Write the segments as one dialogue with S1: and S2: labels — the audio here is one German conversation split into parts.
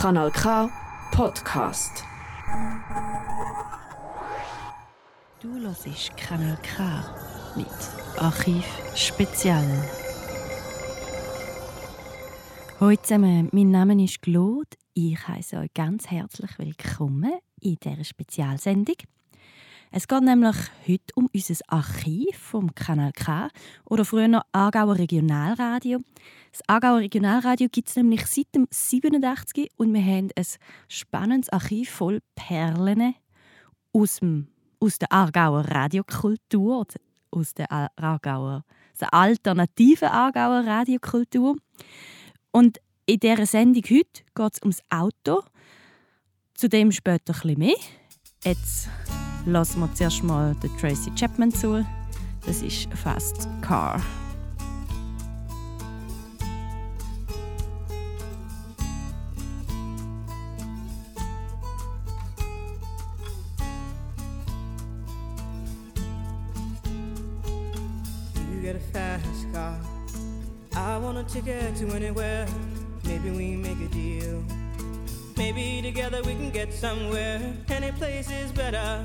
S1: Kanal K Podcast.
S2: Du hörst Kanal K mit Archiv Spezial. Hallo zusammen, mein Name ist Claude. Ich heiße euch ganz herzlich willkommen in dieser Spezialsendung. Es geht nämlich heute um unser Archiv vom Kanal K oder früher noch Aargauer Regionalradio. Das Aargauer Regionalradio gibt es nämlich seit dem 87 und wir haben ein spannendes Archiv voll Perlen aus, dem, aus der Aargauer Radiokultur, aus der Aargauer, der alternativen Aargauer Radiokultur. Und in dieser Sendung heute geht es ums Auto. Zu dem später ein bisschen mehr. Jetzt lassen wir zuerst mal den Tracy Chapman zu. Das ist Fast Car.
S3: Ticket to anywhere. Maybe we make a deal. Maybe together we can get somewhere. Any place is better.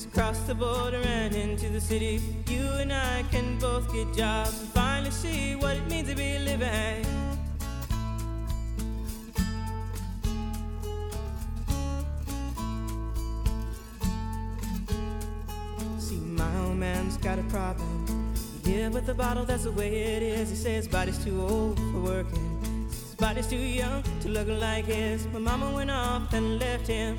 S3: Just cross the border and into the city. You and I can both get jobs and finally see what it means to be living. See, my old man's got a problem. Yeah, with the bottle, that's the way it is. He says body's too old for working. His body's too young to look like his. My mama went off and left him.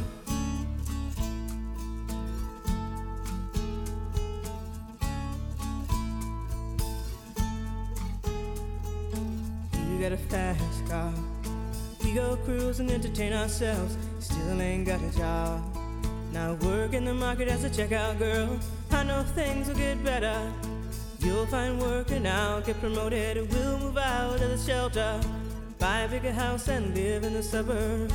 S3: Entertain ourselves. Still ain't got a job. Now work in the market as a checkout girl. I know things will get better. You'll find work and I'll get promoted. We'll move out of the shelter, buy a bigger house and live in the suburbs.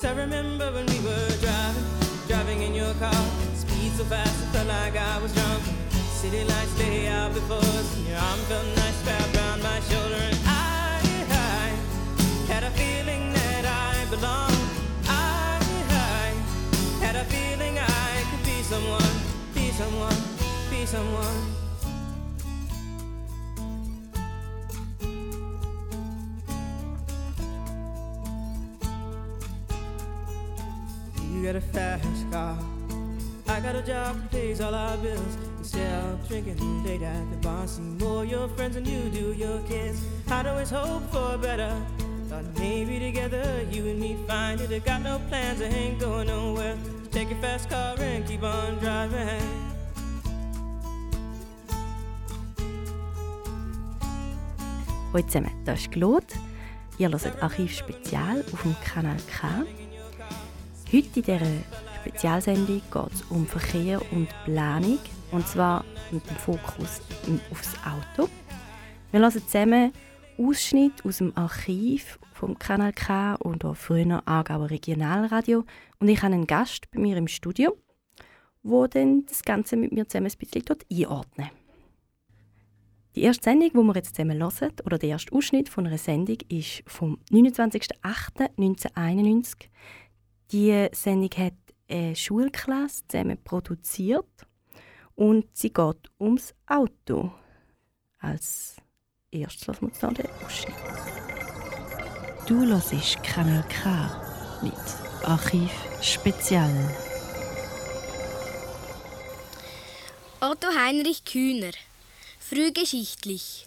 S3: So I remember when we were driving, driving in your car. Speed so fast, it felt like I was drunk. City lights lay out before us, and your arm felt nice wrapped around my shoulder. And I, I had a feeling that I belonged. I, I had a feeling I could be someone, be someone, be someone. You got a fast car. I got a job that pays all our bills. Of drinking late at the bar, see more your friends than you do your kids. I'd always hope for better. Thought maybe together you and me find it. I got no plans, I ain't going nowhere. So take your fast car and keep on driving.
S2: Hallo zusammen, das ist Claude. Ihr hört Archiv Spezial auf dem Kanal K. Heute in dieser Spezialsendung geht es um Verkehr und Planung. Und zwar mit dem Fokus aufs Auto. Wir hören zusammen Ausschnitt aus dem Archiv vom Kanal K und auch früher Aargauer Regionalradio. Und ich habe einen Gast bei mir im Studio, wo dann das Ganze mit mir zusammen ein bisschen dort einordnen. Die erste Sendung, die wir jetzt zusammen hören, oder der erste Ausschnitt von einer Sendung, ist vom 29.08.1991. Die Sendung hat eine Schulklasse zusammen produziert und sie geht ums Auto. Als erstes lassen wir uns noch den Ausschnitt.
S1: Du hörst Kanal K mit Archiv Spezial.
S4: Otto Heinrich Kühner. Frühgeschichtlich.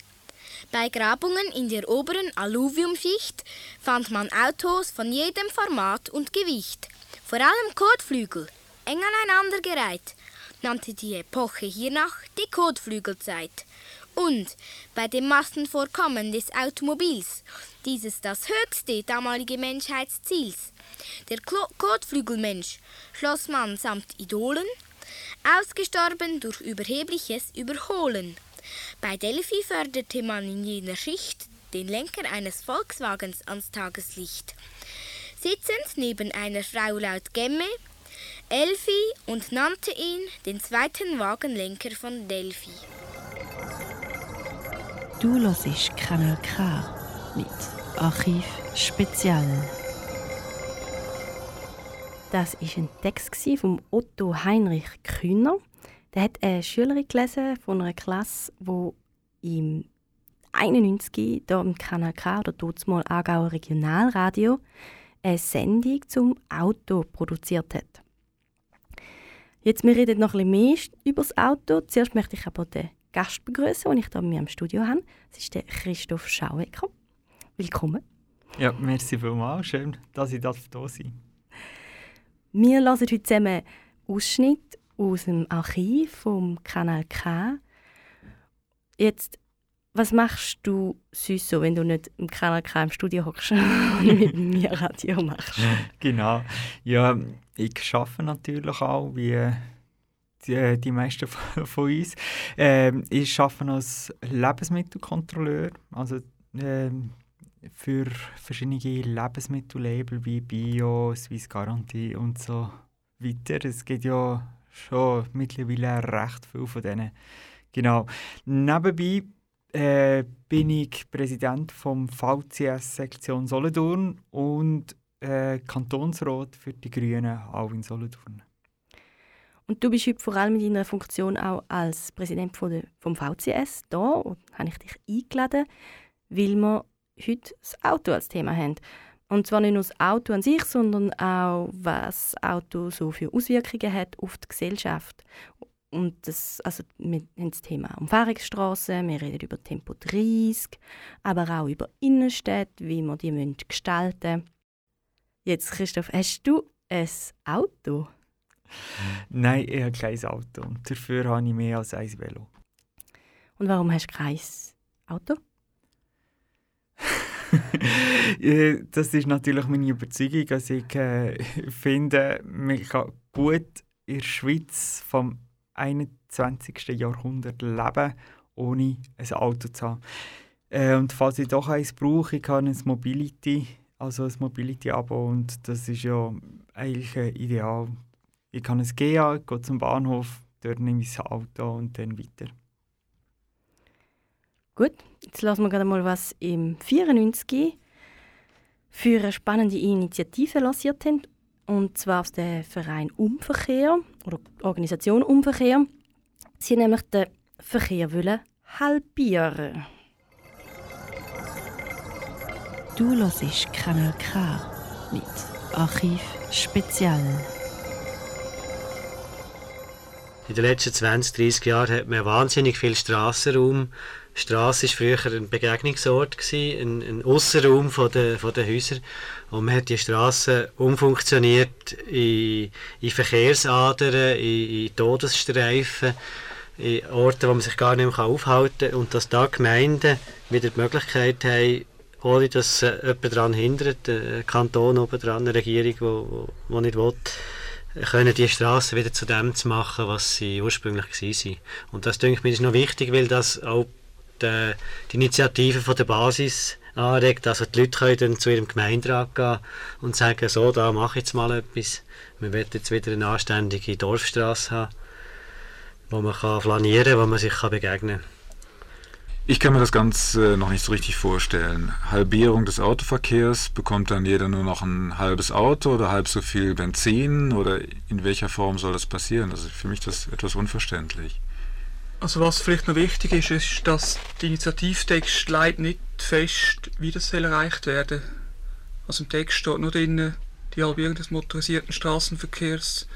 S4: Bei Grabungen in der oberen Alluviumschicht fand man Autos von jedem Format und Gewicht. Vor allem Kotflügel, eng aneinandergereiht, nannte die Epoche hiernach die Kotflügelzeit. Und bei dem Massenvorkommen des Automobils, dieses das höchste damalige Menschheitsziels. Der Klo Kotflügelmensch schloss man samt Idolen, ausgestorben durch überhebliches Überholen. Bei Delphi förderte man in jener Schicht den Lenker eines Volkswagens ans Tageslicht sitzend neben einer Frau laut Gemme, Elfi und nannte ihn den zweiten Wagenlenker von Delphi.
S1: Du hörst Kanal K mit Archiv Spezial.
S2: Das war ein Text von Otto Heinrich Kühner. Der hat eine Schülerin gelesen von einer Klasse, die im 91 hier im Kanal K oder dort mal Aargauer Regionalradio eine Sendung zum Auto produziert hat. Jetzt, wir reden noch ein bisschen mehr über das Auto. Zuerst möchte ich aber den Gast begrüßen, den ich hier mir im Studio habe. Das ist der Christoph Schauecker. Willkommen.
S5: Ja, merci vielmals. Schön, dass ich da sein darf.
S2: Wir hören heute zusammen Ausschnitt aus dem Archiv vom Kanal K. Jetzt was machst du sonst so, wenn du nicht im Kanal K im Studio hockst und mit mir Radio machst?
S5: Genau. Ja, ich arbeite natürlich auch, wie die, die meisten von uns. Ähm, ich arbeite als Lebensmittelkontrolleur, also ähm, für verschiedene Lebensmittellabel wie Bio, Swiss Garantie und so weiter. Es gibt ja schon mittlerweile recht viel von denen. Genau. Nebenbei äh, bin ich Präsident vom VCS Sektion Solothurn und äh, Kantonsrat für die Grünen auch in Solothurn.
S2: Und du bist heute vor allem in deiner Funktion auch als Präsident von der, vom VCS da und habe ich dich eingeladen, weil wir heute das Auto als Thema haben. Und zwar nicht nur das Auto an sich, sondern auch, was das Auto so für Auswirkungen hat auf die Gesellschaft. Und das, also wir haben das Thema Umfahrungsstraßen, wir reden über Tempo 30, aber auch über Innenstädte, wie wir die gestalten müssen. Jetzt, Christoph, hast du ein Auto?
S5: Nein, ich habe kein Auto. Dafür habe ich mehr als ein Velo.
S2: Und warum hast du kein Auto?
S5: das ist natürlich meine Überzeugung. Also ich äh, finde, man kann gut in der Schweiz vom 21. Jahrhundert leben, ohne ein Auto zu haben. Äh, und falls ich doch eins brauche, ich habe ein Mobility, also ein Mobility-Abo und das ist ja eigentlich ideal. Ich kann es gehen, gehe zum Bahnhof, dort nehme ich das Auto und dann weiter.
S2: Gut, jetzt lassen wir gerade mal, was im 94 für eine spannende Initiative lanciert haben und zwar aus dem Verein Umverkehr oder Organisation Umverkehr. Sie nämlich den Verkehr wollen halbieren.
S1: Du hörst Kanal K mit Archiv Spezial.
S6: In den letzten 20, 30 Jahren hat man wahnsinnig viel Strassenraum. Straße war früher ein Begegnungsort, ein, ein Aussenraum von den, von den Häusern. Und man hat die Straße umfunktioniert in, in Verkehrsadern, in, in Todesstreifen, in Orte, wo man sich gar nicht mehr aufhalten kann. Und dass da Gemeinden wieder die Möglichkeit haben, ohne dass äh, jemand daran hindert, ein Kanton oben eine Regierung, die nicht will, können die Straßen wieder zu dem zu machen, was sie ursprünglich waren. Und das denke ich mir ist noch wichtig, weil das auch äh, die Initiative von der Basis anregt. Also die Leute können dann zu ihrem Gemeinderat gehen und sagen, so, da mache ich jetzt mal etwas. Wir wollen jetzt wieder eine anständige Dorfstraße haben, wo man kann flanieren kann, wo man sich kann begegnen kann.
S7: Ich kann mir das Ganze noch nicht so richtig vorstellen. Halbierung des Autoverkehrs, bekommt dann jeder nur noch ein halbes Auto oder halb so viel Benzin oder in welcher Form soll das passieren? Also für mich das etwas unverständlich.
S8: Also was vielleicht noch wichtig ist, ist, dass der Initiativtext leitet nicht fest, wie das soll erreicht werden. Also im Text steht nur drin, die Halbierung des motorisierten Straßenverkehrs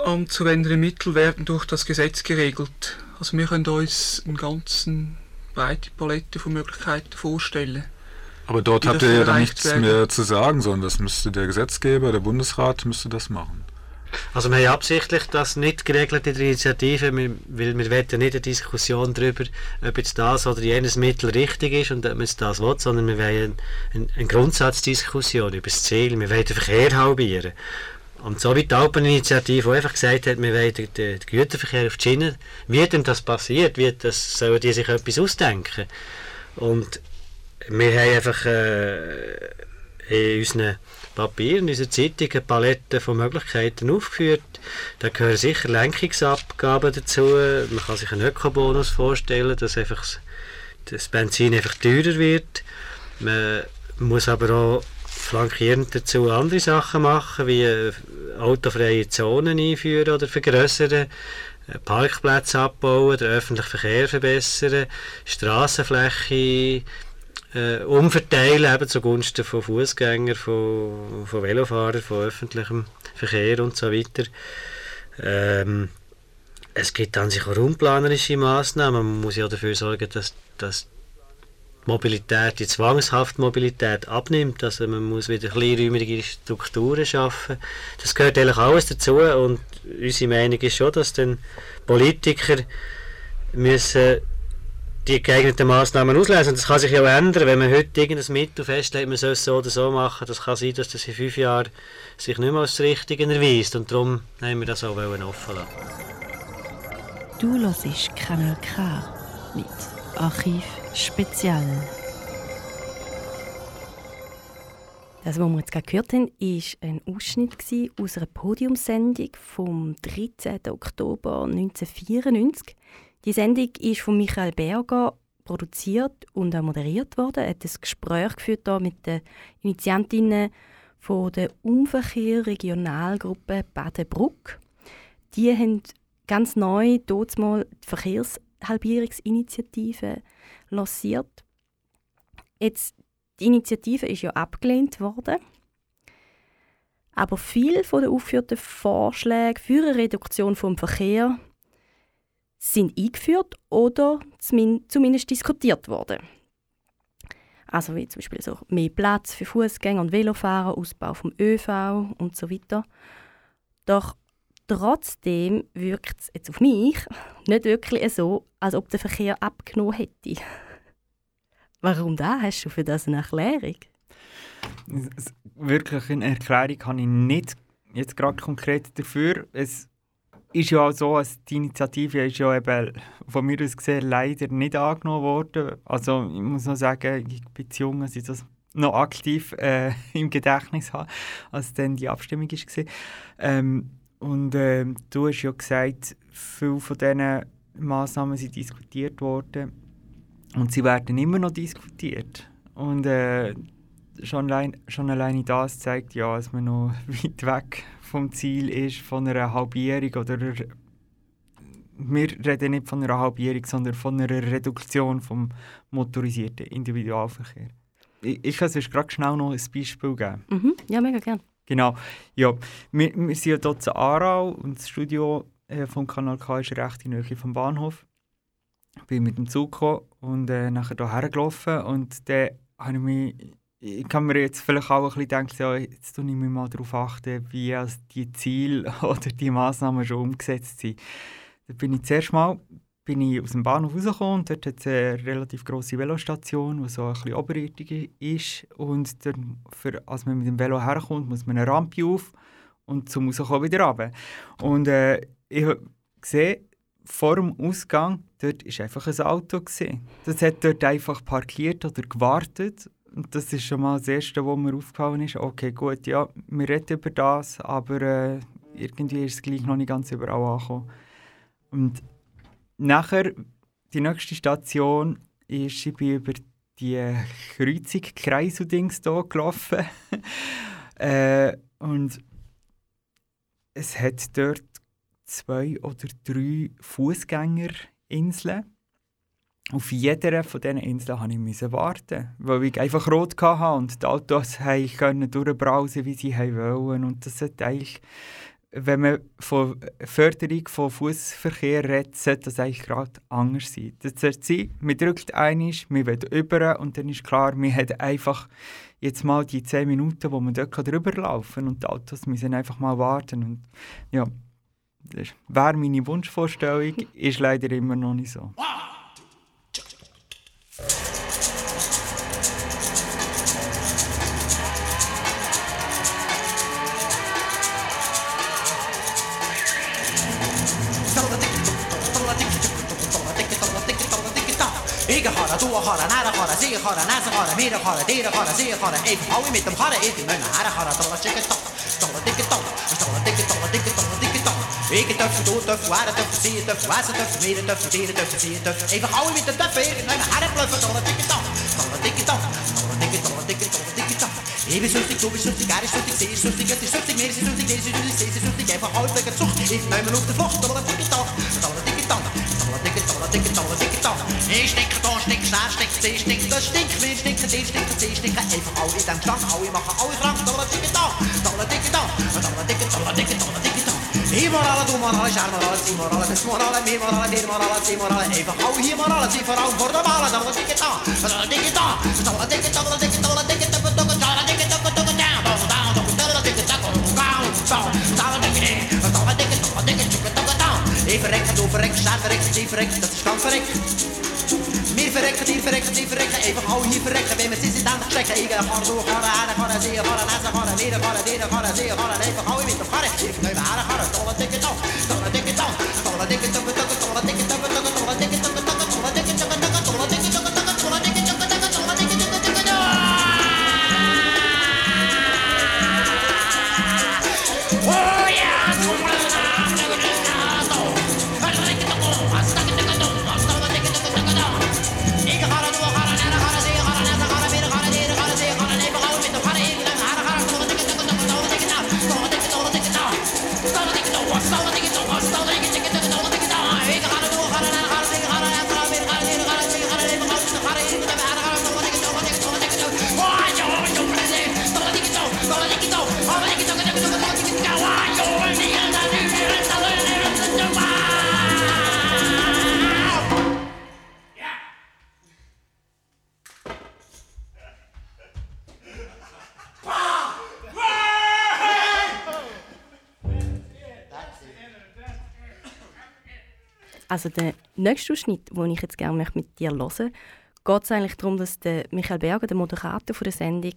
S8: anzuwendende Mittel werden durch das Gesetz geregelt. Also wir können uns eine ganz breite Palette von Möglichkeiten vorstellen.
S7: Aber dort habt ihr ja dann nichts werden. mehr zu sagen, sondern das müsste der Gesetzgeber, der Bundesrat müsste das machen.
S6: Also wir haben absichtlich das nicht geregelt in der Initiative, weil wir wollen nicht eine Diskussion darüber, ob jetzt das oder jenes Mittel richtig ist und ob man das will, sondern wir wollen eine, eine Grundsatzdiskussion über das Ziel. Wir wollen den Verkehr halbieren. Und so wie die Alpeninitiative, einfach gesagt hat, wir wollen den, Güterverkehr auf die Schiene, wie denn das passiert, wie das, sollen die sich etwas ausdenken. Und wir haben einfach äh, in unseren Papier in unserer Zeitung eine Palette von Möglichkeiten aufgeführt. Da gehören sicher Lenkungsabgaben dazu. Man kann sich einen Ökobonus vorstellen, dass einfach das Benzin einfach teurer wird. Man muss aber auch flankierend dazu andere Sachen machen, wie äh, autofreie Zonen einführen oder vergrößern, äh, Parkplätze abbauen, den öffentlichen Verkehr verbessern, Straßenfläche äh, umverteilen eben zugunsten von Fußgängern, von, von Velofahrern, von öffentlichem Verkehr und so weiter. Ähm, es gibt an sich auch raumplanerische Massnahmen. Man muss ja dafür sorgen, dass, dass Mobilität, die zwanghafte Mobilität abnimmt. Also man muss wieder kleinräumige Strukturen schaffen. Das gehört eigentlich alles dazu und unsere Meinung ist schon, dass dann Politiker müssen die geeigneten Massnahmen auslesen. Das kann sich ja auch ändern, wenn man heute irgendein Mittel festlegt, man soll es so oder so machen. Das kann sein, dass das in fünf Jahren sich nicht mehr als das Richtige erweist. Und darum haben wir das auch offen lassen.
S1: Du hörst Kanal K mit Archiv Spezial.
S2: Das, was wir jetzt gerade gehört haben, war ein Ausschnitt aus einer Podiumssendung vom 13. Oktober 1994. Die Sendung ist von Michael Berger produziert und auch moderiert worden. Er hat ein Gespräch geführt mit den Initiantinnen von der Umverkehr Regionalgruppe Badenbruck. Die haben ganz neu dort mal die Verkehrshalbierungsinitiative lanciert. Jetzt, die Initiative ist ja abgelehnt worden. Aber viele der aufgeführten Vorschläge für eine Reduktion vom Verkehr sind eingeführt oder zumindest diskutiert worden. Also wie zum Beispiel so mehr Platz für Fußgänger und Velofahrer, Ausbau vom ÖV und so weiter. Doch trotzdem wirkt es jetzt auf mich nicht wirklich so, als ob der Verkehr abgenommen hätte. Warum da? Hast du für das eine Erklärung?
S5: Wirklich eine Erklärung habe ich nicht jetzt gerade konkret dafür. Es ist ja auch so, dass die Initiative ist ja eben von mir aus gesehen leider nicht angenommen worden. Also ich muss noch sagen, ich bin zu jung, dass ich das noch aktiv äh, im Gedächtnis habe, als dann die Abstimmung war. Ähm, und äh, du hast ja gesagt, viele von diesen Massnahmen sind diskutiert worden und sie werden immer noch diskutiert. Und äh, schon, allein, schon alleine das zeigt ja, dass man noch weit weg vom Ziel ist, von einer Halbierung oder wir reden nicht von einer Halbierung, sondern von einer Reduktion vom motorisierten Individualverkehr. Ich, ich kann sonst gerade schnell noch ein Beispiel geben.
S2: Mhm. Ja, mega gerne.
S5: Genau. Ja, wir, wir sind ja hier in Aarau und das Studio äh, vom Kanal K ist recht in der Nähe vom Bahnhof. Ich bin mit dem Zug gekommen und äh, nachher hierher gelaufen und dann habe ich mich ich kann mir jetzt vielleicht auch ein bisschen denken, ja, jetzt tue ich mich mal darauf achten, wie die Ziele oder die Massnahmen schon umgesetzt sind. Da bin ich zuerst mal bin ich aus dem Bahnhof rausgekommen und dort hat es eine relativ grosse Velostation, die so ein bisschen oberirdisch ist. Und dann, für, als man mit dem Velo herkommt, muss man eine Rampe auf und zum rauskommen wieder runter. Und äh, ich habe gesehen, vor dem Ausgang, dort war einfach ein Auto. Gewesen. Das hat dort einfach parkiert oder gewartet. Und das ist schon mal das Erste, was mir aufgefallen ist. Okay, gut, ja, wir reden über das, aber äh, irgendwie ist es gleich noch nicht ganz überall angekommen. Und nachher, die nächste Station, ist, ich bin über die Kreuzung Kreiseldings hier gelaufen. äh, und es hat dort zwei oder drei Fußgängerinseln. Auf jeder von diesen Inseln musste ich warten, weil ich einfach rot hatte und die Autos durchbrausen, wie sie wollen. Und das hat eigentlich, wenn man von Förderung von Fußverkehr redet, sollte das eigentlich gerade anders sein. Das sollte sein, man drückt einmal, man will über und dann ist klar, man hat einfach jetzt mal die 10 Minuten, wo man dort drüber laufen kann und die Autos müssen einfach mal warten. Und ja, das wäre meine Wunschvorstellung, ist leider immer noch nicht so.
S9: توه naar نره horen, meer خاره نزه خاره zie je horen, خاره hou خاره met هاوی میتم خاره ای من هر خاره تلا dan als ik het تا تلا دیک تا dikke تا dikke تا ik top. do tuf waar tuf zie waar was tuf meer tuf diere tuf zie tuf even hou met de tuf in mijn haren bluffen tot dikke top, tot het dikke taf tot het dikke tot het dikke tot het dikke taf even zo stik zo stik aardig zo stik zo ik, het zo ik, meer zo ik, deze zo ik, deze zo ik, even hou met het zocht ik mijn men de vlucht tot dikke taf tot dikke top. tot dikke tot dikke tot dikke taf ik stik gedaan daar stinkt, steeds stinkt, de stinkt, weer stinkt, die stinkt, die stinkt. Even hou ik aan dan, hou je mag hou je graag, dolle dikke dan, dolle dikke dan, dolle dikke, dolle dikke, dolle dikke dan. Immorale, doemorale, charmorale, immorale, desmorale, memorale, demorale, demorale. Even hou hier morale, zie vooral voor de malen, dolle dikke dan, dolle dikke dan, dolle dikke, dolle dikke, dolle dikke, dolle dikke, dolle dikke. het recht, over dan staat recht, even recht, dat is kan verrekt verrekken, die verrekken, die verrekken. Even hou hier verrekken, bij Met sis zit aan het trekken. Ik ga zo gaan, aan gaan, zeer gaan, naast gaan, midden gaan, delen gaan, zeer gaan. Even gauw in de gaan. Ik neem haar gaan, stolle dikke tong, stolle dikke tong, stolle dikke tong.
S2: Also der nächste Ausschnitt, den ich jetzt gerne mit dir hören geht es eigentlich darum, dass der Michael Berger, der Moderator der Sendung,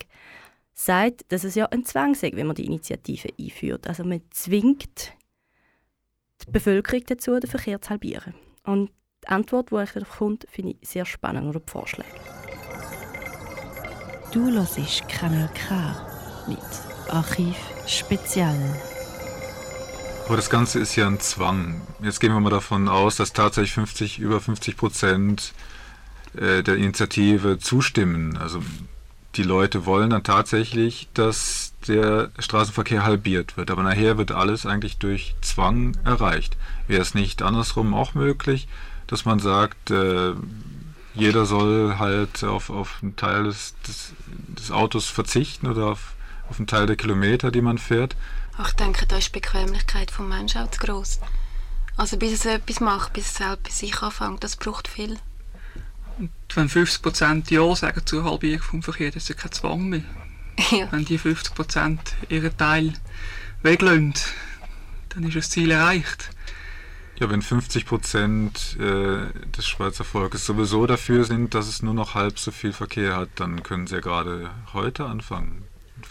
S2: sagt, dass es ja ein Zwang ist, wenn man die Initiative einführt. Also man zwingt die Bevölkerung dazu, den Verkehr zu halbieren. Und die Antwort, die darauf kommt, finde ich sehr spannend, oder die Vorschläge.
S1: Du hörst Kanal K mit Archiv Spezial.
S7: Aber das Ganze ist ja ein Zwang. Jetzt gehen wir mal davon aus, dass tatsächlich 50, über 50 Prozent äh, der Initiative zustimmen. Also die Leute wollen dann tatsächlich, dass der Straßenverkehr halbiert wird. Aber nachher wird alles eigentlich durch Zwang erreicht. Wäre es nicht andersrum auch möglich, dass man sagt, äh, jeder soll halt auf, auf einen Teil des, des, des Autos verzichten oder auf, auf einen Teil der Kilometer, die man fährt?
S10: Ich denke, da ist die Bequemlichkeit des Menschen auch zu gross. Also bis so etwas macht, bis er selbst bei sich anfängt, das braucht viel.
S8: Und wenn 50% Ja sagen zur Halbierung vom Verkehr, dann ist ja kein Zwang mehr.
S10: Ja.
S8: Wenn die 50% ihren Teil weglösen, dann ist das Ziel erreicht.
S7: Ja, wenn 50 Prozent äh, des Schweizer Volkes sowieso dafür sind, dass es nur noch halb so viel Verkehr hat, dann können sie ja gerade heute anfangen.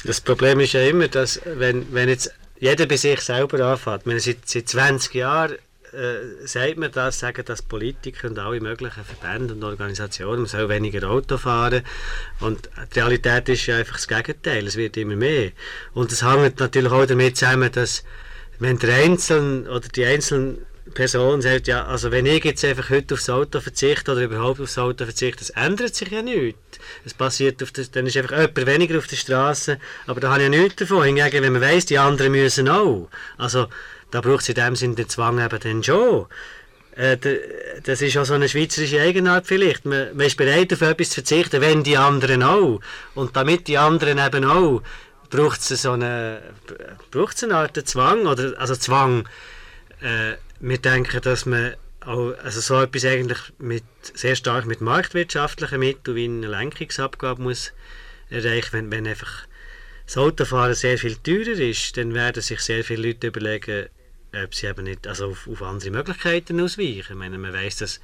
S6: Das Problem ist ja immer, dass wenn, wenn jetzt jeder bei sich selber anfängt, wenn seit, seit 20 Jahren äh, sagt man das, sagen das Politiker und alle möglichen Verbände und Organisationen, man soll weniger Auto fahren. Und die Realität ist ja einfach das Gegenteil, es wird immer mehr. Und es hängt natürlich auch damit zusammen, dass wenn der Einzelne oder die einzelnen Person sagt, ja, also wenn ich jetzt einfach heute aufs Auto verzichte oder überhaupt aufs Auto verzichte, das ändert sich ja nichts. Es passiert auf der, dann ist einfach jemand weniger auf der Straße, aber da habe ich ja nichts davon. Hingegen, wenn man weiss, die anderen müssen auch. Also da braucht es in dem Sinne den Zwang eben dann schon. Äh, das ist auch so eine schweizerische Eigenart vielleicht. Man, ist bereit, auf etwas zu verzichten, wenn die anderen auch. Und damit die anderen eben auch, braucht es so eine, braucht's eine Art Zwang, oder, also Zwang, äh, wir denken, dass man auch, also so etwas eigentlich mit, sehr stark mit marktwirtschaftlichen Mitteln wie eine Lenkungsabgabe muss erreichen, wenn, wenn einfach das Autofahren sehr viel teurer ist, dann werden sich sehr viele Leute überlegen, ob sie eben nicht also auf, auf andere Möglichkeiten ausweichen. Ich meine, man weiß, dass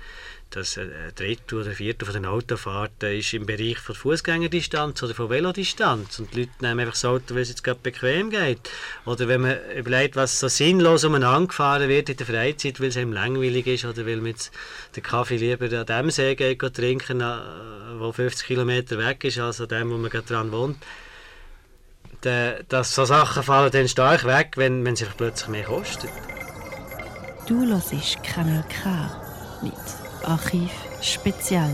S6: dass ein Drittel oder ein Viertel von den Autofahrten ist im Bereich von Fußgängerdistanz oder von Velodistanz und die Leute nehmen einfach das Auto, weil es jetzt gerade bequem geht. Oder wenn man überlegt, was so sinnlos umeinander gefahren wird in der Freizeit, weil es einem langweilig ist oder weil man jetzt den Kaffee lieber an dem See geht, geht trinken, wo 50 Kilometer weg ist, als an dem, wo man gerade dran wohnt. dass so Sachen fallen dann stark weg, wenn, wenn es plötzlich mehr kostet.
S1: Du hörst Kanal K mit Archiv Spezial.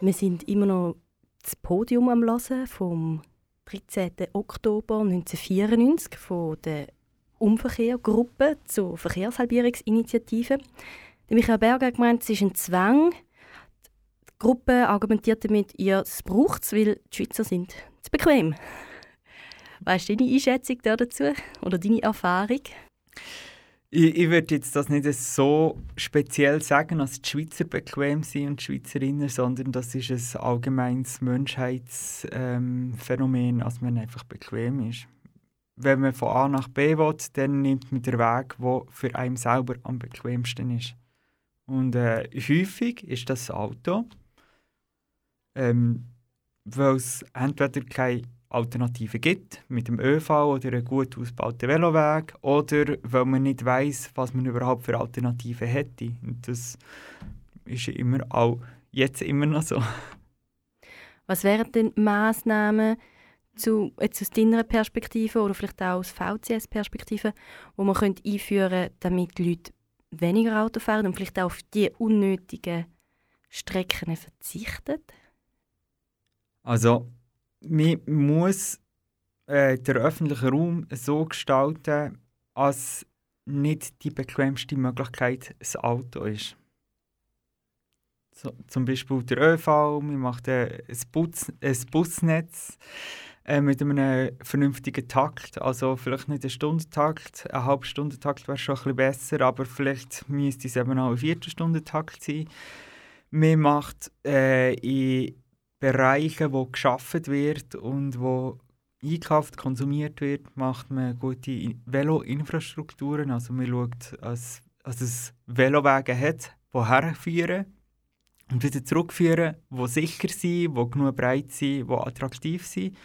S2: Wir sind immer noch das Podium am Hören vom 13. Oktober 1994 von der Umverkehrgruppe zur Verkehrshalbierungsinitiative. Michael Berger hat gemeint, es ist ein Zwang. Die Gruppe argumentiert damit, ihr es braucht es, weil die Schweizer sind zu bequem. Was ist deine Einschätzung dazu oder deine Erfahrung?
S5: Ich, ich würde jetzt das nicht so speziell sagen, dass die Schweizer bequem sind und die Schweizerinnen, sondern das ist ein allgemeines Menschheitsphänomen, ähm, dass man einfach bequem ist. Wenn man von A nach B will, dann nimmt man den Weg, der für einen selber am bequemsten ist. Und äh, häufig ist das Auto, ähm, weil es entweder keine Alternativen gibt, mit dem ÖV oder einem gut ausgebauten Veloweg, oder weil man nicht weiß, was man überhaupt für Alternativen hätte. Und das ist immer auch jetzt immer noch so.
S2: Was wären denn Massnahmen zu, jetzt aus deiner Perspektive oder vielleicht auch aus VCS-Perspektive, wo man könnte einführen könnte, damit die Leute weniger Auto fahren und vielleicht auch auf die unnötigen Strecken verzichten?
S5: Also man muss äh, den öffentlichen Raum so gestalten, als nicht die bequemste Möglichkeit das Auto ist. So, zum Beispiel der ÖV, man macht ein, Bus, ein Busnetz äh, mit einem vernünftigen Takt, also vielleicht nicht ein Stundentakt, ein Halbstundentakt wäre schon ein bisschen besser, aber vielleicht müsste es eben auch ein Viertelstundentakt sein. Man macht äh, in Bereichen, wo geschaffen wird und wo einkauft, konsumiert wird, macht man gute Velo-Infrastrukturen. Also man schaut, dass, es Velowege hat, die herführen und wieder zurückführen, die sicher sind, die genug breit sind, die attraktiv sind.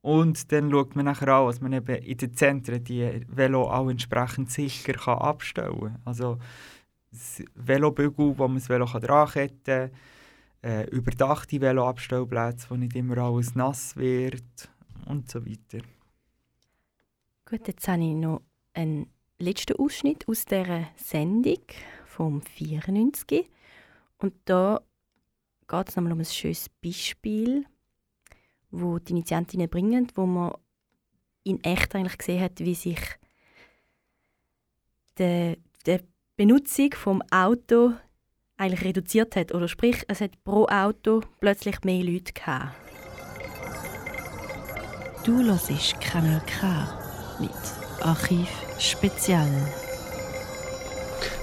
S5: Und dann schaut man nachher auch, dass man eben in den Zentren die Velo auch entsprechend sicher kann abstellen kann. Also das Velobügel, wo man das Velo dran kann äh, überdachte Veloabstellplätze, wo nicht immer alles nass wird und so weiter.
S2: Gut, jetzt habe ich noch einen letzten Ausschnitt aus dieser Sendung vom 94. Und da geht es nochmal um ein schönes Beispiel, wo die Initiantinnen bringen, wo man in echt eigentlich gesehen hat, wie sich die, die Benutzung vom Auto eigentlich reduziert hat. Oder sprich, es hat pro Auto plötzlich mehr Leute gehabt.
S1: Du hörst Kanal K mit Archiv Spezial.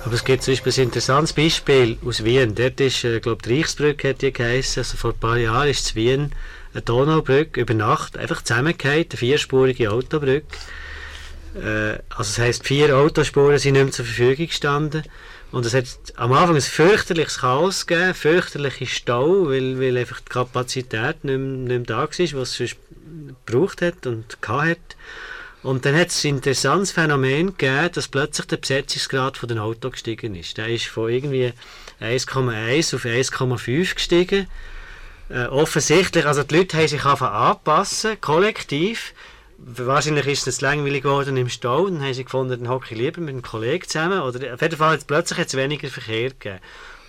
S6: Aber es gibt zum Beispiel ein interessantes Beispiel aus Wien. Dort ist, äh, glaube die Reichsbrücke hat die geheißen. Also vor ein paar Jahren ist in Wien eine Donaubrücke über Nacht einfach zusammengefallen, eine vierspurige Autobrücke. Äh, also das heisst, vier Autospuren sind nicht mehr zur Verfügung gestanden. Und es hat am Anfang ein fürchterliches Chaos gegeben, fürchterliche Stau, weil, weil einfach die Kapazität nicht mehr, nicht mehr da war, was es gebraucht hat und hat. Und dann hat es ein interessantes Phänomen gegeben, dass plötzlich der Besetzungsgrad von den Autos gestiegen ist. Der ist von irgendwie 1,1 auf 1,5 gestiegen. Äh, offensichtlich, also die Leute haben sich anpassen, kollektiv. Wahrscheinlich ist es langweilig geworden im Stau, dann haben sie gefunden, dann hocke ich lieber mit einem Kollegen zusammen. Oder auf jeden Fall hat es plötzlich weniger Verkehr gegeben.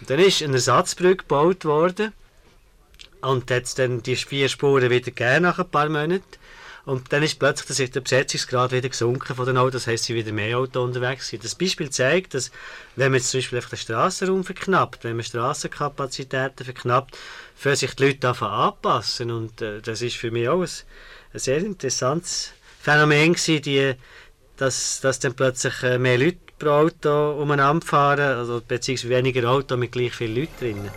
S6: Und dann ist eine Ersatzbrücke gebaut worden und hat dann die vier Spuren wieder gegeben nach ein paar Monaten. Und dann ist plötzlich der Besetzungsgrad wieder gesunken von den Autos, das heisst, sie wieder mehr Autos unterwegs sind. Das Beispiel zeigt, dass wenn man zum Beispiel den Strassenraum verknappt, wenn man Strassenkapazitäten verknappt, für sich die Leute anpassen. Und äh, das ist für mich auch ein, ein sehr interessantes Phänomen gewesen, die, dass, dass dann plötzlich äh, mehr Leute pro Auto umeinander fahren, also beziehungsweise weniger Autos mit gleich vielen Leuten drin.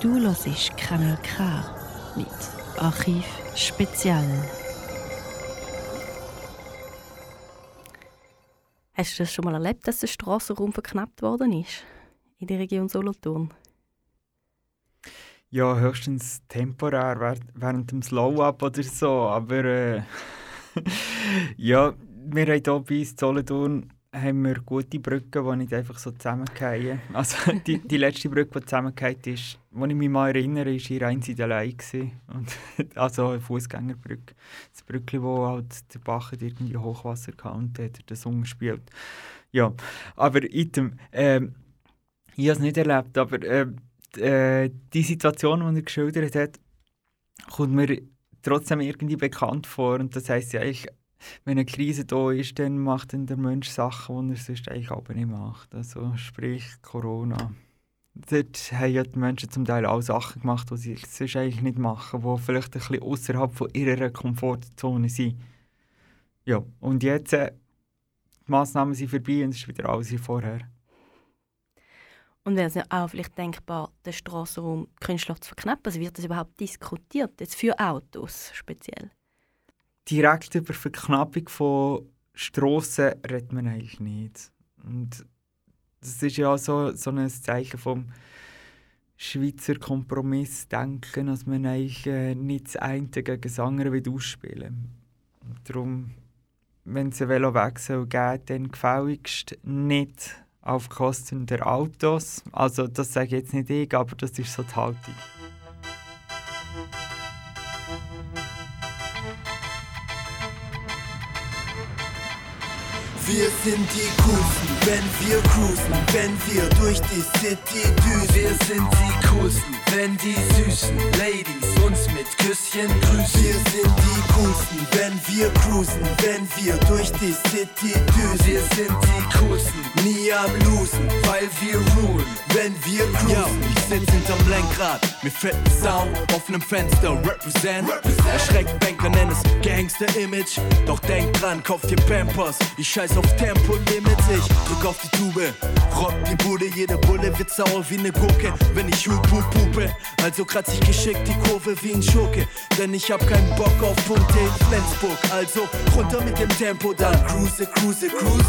S1: Du hörst Kanal K mit Archiv Spezial.
S2: Hast du das schon mal erlebt, dass der Strassenraum verknappt worden ist? In der Region Solothurn?
S5: Ja, höchstens temporär, während dem Slow-Up oder so. Aber äh, ja, wir haben hier bei uns Solothurn haben wir gute Brücken, die nicht einfach so zusammenfallen. Also die, die letzte Brücke, die zusammengefallen ist, wo ich mich mal erinnere, war in der Lei. also eine Fußgängerbrücke. Das Brückchen, wo halt der Bach irgendwie Hochwasser hatte und hat das umgespielt. Ja, aber item, ähm, ich habe es nicht erlebt, aber äh, äh, die Situation, die er geschildert hat, kommt mir trotzdem irgendwie bekannt vor und das heisst ja eigentlich wenn eine Krise da ist, dann macht dann der Mensch Sachen, die er sonst eigentlich aber nicht macht. Also sprich Corona. Dort haben ja die Menschen zum Teil auch Sachen gemacht, die sie sonst eigentlich nicht machen, die vielleicht ein bisschen außerhalb von ihrer Komfortzone sind. Ja, und jetzt äh, die Massnahmen sind vorbei und es ist wieder alles wie vorher.
S2: Und wäre es auch vielleicht denkbar, den Strassenraum künstlich zu verknappen? Also wird das überhaupt diskutiert, jetzt für Autos speziell?
S5: direkt über Verknappung von Strassen redet man eigentlich nicht. Und das ist ja so, so ein Zeichen vom Schweizer Kompromissdenken, dass man eigentlich äh, nicht das eine gegen das andere will ausspielen will. Darum, wenn es einen Velowechsel gibt, dann gefälligst nicht auf Kosten der Autos. Also das sage ich jetzt nicht ich, aber das ist so die Haltung.
S11: Wir sind die Coolsten, wenn wir cruisen, wenn wir durch die City düsen. Wir sind die Coolsten, wenn die süßen Ladies uns mit Küsschen grüßen. Wir sind die Coolsten, wenn wir cruisen, wenn wir durch die City düsen. Wir sind die Coolsten, nie am Losen, weil wir rulen, wenn wir cruisen. Yo, ich sitz hinterm Lenkrad, mit fetten Sound, offenem Fenster, represent. represent. Erschreckt Banker, nenn es Gangster-Image. Doch denk dran, kauf dir Pampers, ich scheiß auf Tempolimit, ich drück auf die Tube, rock die Bude, jede Bulle wird sauer wie ne Gurke, wenn ich hup hup hupe. Also kratz ich geschickt die Kurve wie ein Schurke, denn ich hab keinen Bock auf Punkte in Flensburg. Also runter mit dem Tempo, dann cruise, cruise, cruise.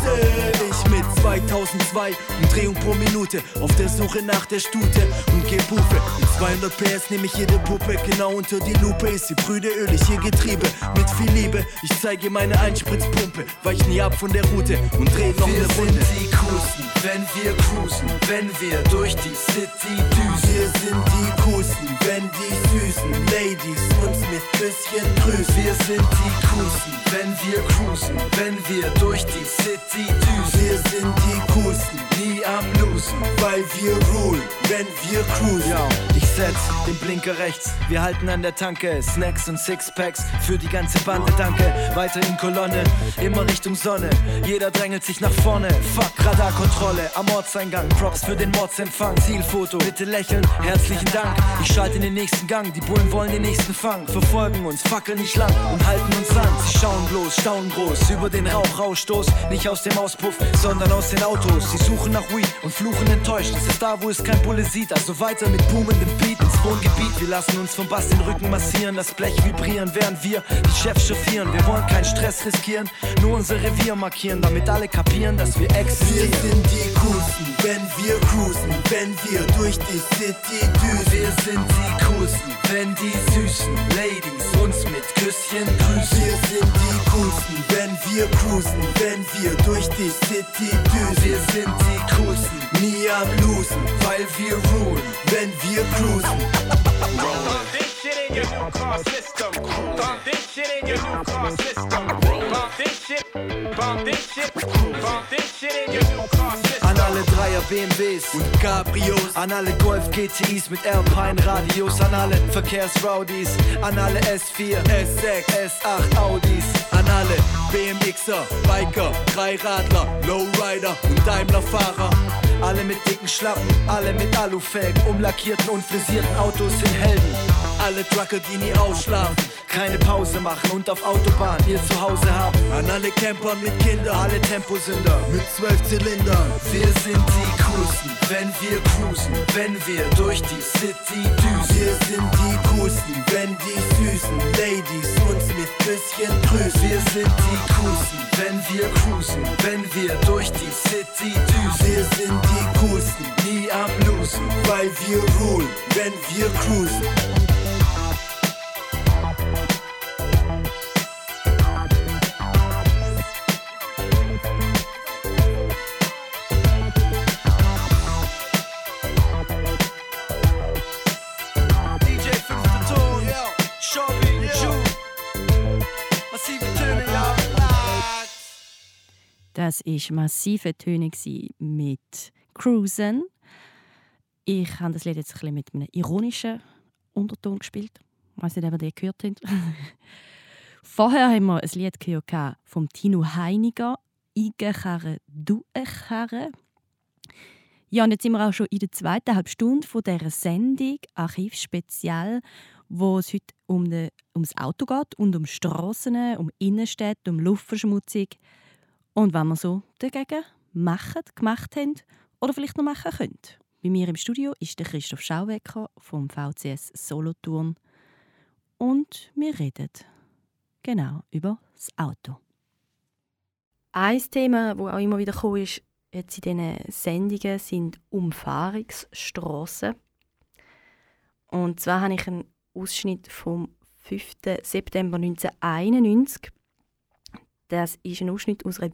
S11: Ich mit 2002 Umdrehung pro Minute auf der Suche nach der Stute und geh Pufe. Mit 200 PS nehme ich jede Puppe genau unter die Lupe. Ist sie brüderölig, ihr Getriebe mit viel Liebe. Ich zeige meine Einspritzpumpe, weich nie ab von der Route. Route und drehen noch wir eine Runde. Wir sind die Coolsten, wenn wir cruisen, wenn wir durch die City düsen. Wir sind die Coolsten, wenn die süßen Ladies uns mit Küsschen grüßen. Wir sind die Coolsten, wenn wir cruisen, wenn wir durch die City düsen. Wir sind die Coolsten, nie am Losen, weil wir rulen, wenn wir cruisen. Ja, ich setz den Blinker rechts, wir halten an der Tanke, Snacks und Sixpacks für die ganze Bande, danke. Weiter in Kolonne, immer Richtung Sonne. Jeder drängelt sich nach vorne. Fuck, Radarkontrolle am Ortseingang. Props für den Mordsempfang. Zielfoto, bitte lächeln. Herzlichen Dank. Ich schalte in den nächsten Gang. Die Bullen wollen den nächsten fangen. Verfolgen uns, fackeln nicht lang und halten uns an. Sie schauen bloß, staunen groß über den Rauchausstoß. Nicht aus dem Auspuff, sondern aus den Autos. Sie suchen nach Weed und fluchen enttäuscht. Es ist da, wo es kein Bulle sieht. Also weiter mit boomendem Beat ins Wohngebiet. Wir lassen uns vom Bass den Rücken massieren, das Blech vibrieren, während wir die Chefs chauffieren. Wir wollen keinen Stress riskieren, nur unser Revier markieren, damit alle kapieren, dass wir existieren.
S12: Wir sind die Coolsten, wenn wir cruisen, wenn wir durch die City düsen.
S11: Wir sind die Coolsten, wenn die süßen Ladies uns mit Küsschen grüßen.
S12: Wir sind die Coolsten, wenn wir cruisen, wenn wir durch die City düsen.
S11: Wir sind die Coolsten,
S12: nie am Losen, weil wir ruhen, wenn wir cruisen.
S13: This shit in your new car system. Pump this shit in your new car system. Pump this shit, pump this shit, pump this shit in your new car system.
S11: An alle Dreier BMWs
S12: und Cabrios,
S11: an alle Golf GTIs mit Alpine Radios, an alle Verkehrsrowdies, an alle S4,
S12: S6,
S11: S8 Audis,
S12: an alle BMXer, Biker, Dreiradler, Lowrider und Daimlerfahrer.
S11: Alle mit dicken Schlappen, alle mit Alufelgen, umlackierten und frisierten Autos sind Helden.
S12: Alle Trucker, die nie ausschlafen,
S11: keine Pause machen und auf Autobahn ihr Zuhause haben.
S12: An alle Camper mit Kindern,
S11: alle Temposünder
S12: mit zwölf Zylindern.
S11: Wir sind die Coolsten, wenn wir cruisen, wenn wir durch die City düsen.
S12: Wir sind die Coolsten, wenn die süßen Ladies uns mit Küsschen grüßen.
S11: Wir sind die Coolsten, wenn wir cruisen, wenn wir durch die City düsen.
S12: Wir sind die Coolsten,
S11: nie am Losen,
S12: weil wir ruhen, wenn wir cruisen.
S2: Das war massive Töne mit Cruisen. Ich habe das Lied jetzt ein bisschen mit einem ironischen Unterton gespielt. Ich weiß nicht, ob ihr den gehört habt. Vorher haben wir ein Lied gehört vom Tino Heiniger, «Igekarre, du Karre». Ja, und jetzt sind wir auch schon in der zweiten Halbstunde von dieser Sendung Archivspezial, wo es heute um de, ums Auto geht und um Strassen, um Innenstädte, um Luftverschmutzung und was wir so dagegen machen, gemacht haben oder vielleicht noch machen können. Bei mir im Studio ist der Christoph Schauwecker vom VCS Solothurn und wir reden genau über das Auto. Ein Thema, das auch immer wieder gekommen ist, jetzt in diesen Sendungen, sind Umfahrungsstrassen. Und zwar habe ich einen Ausschnitt vom 5. September 1991 das ist ein Ausschnitt aus einer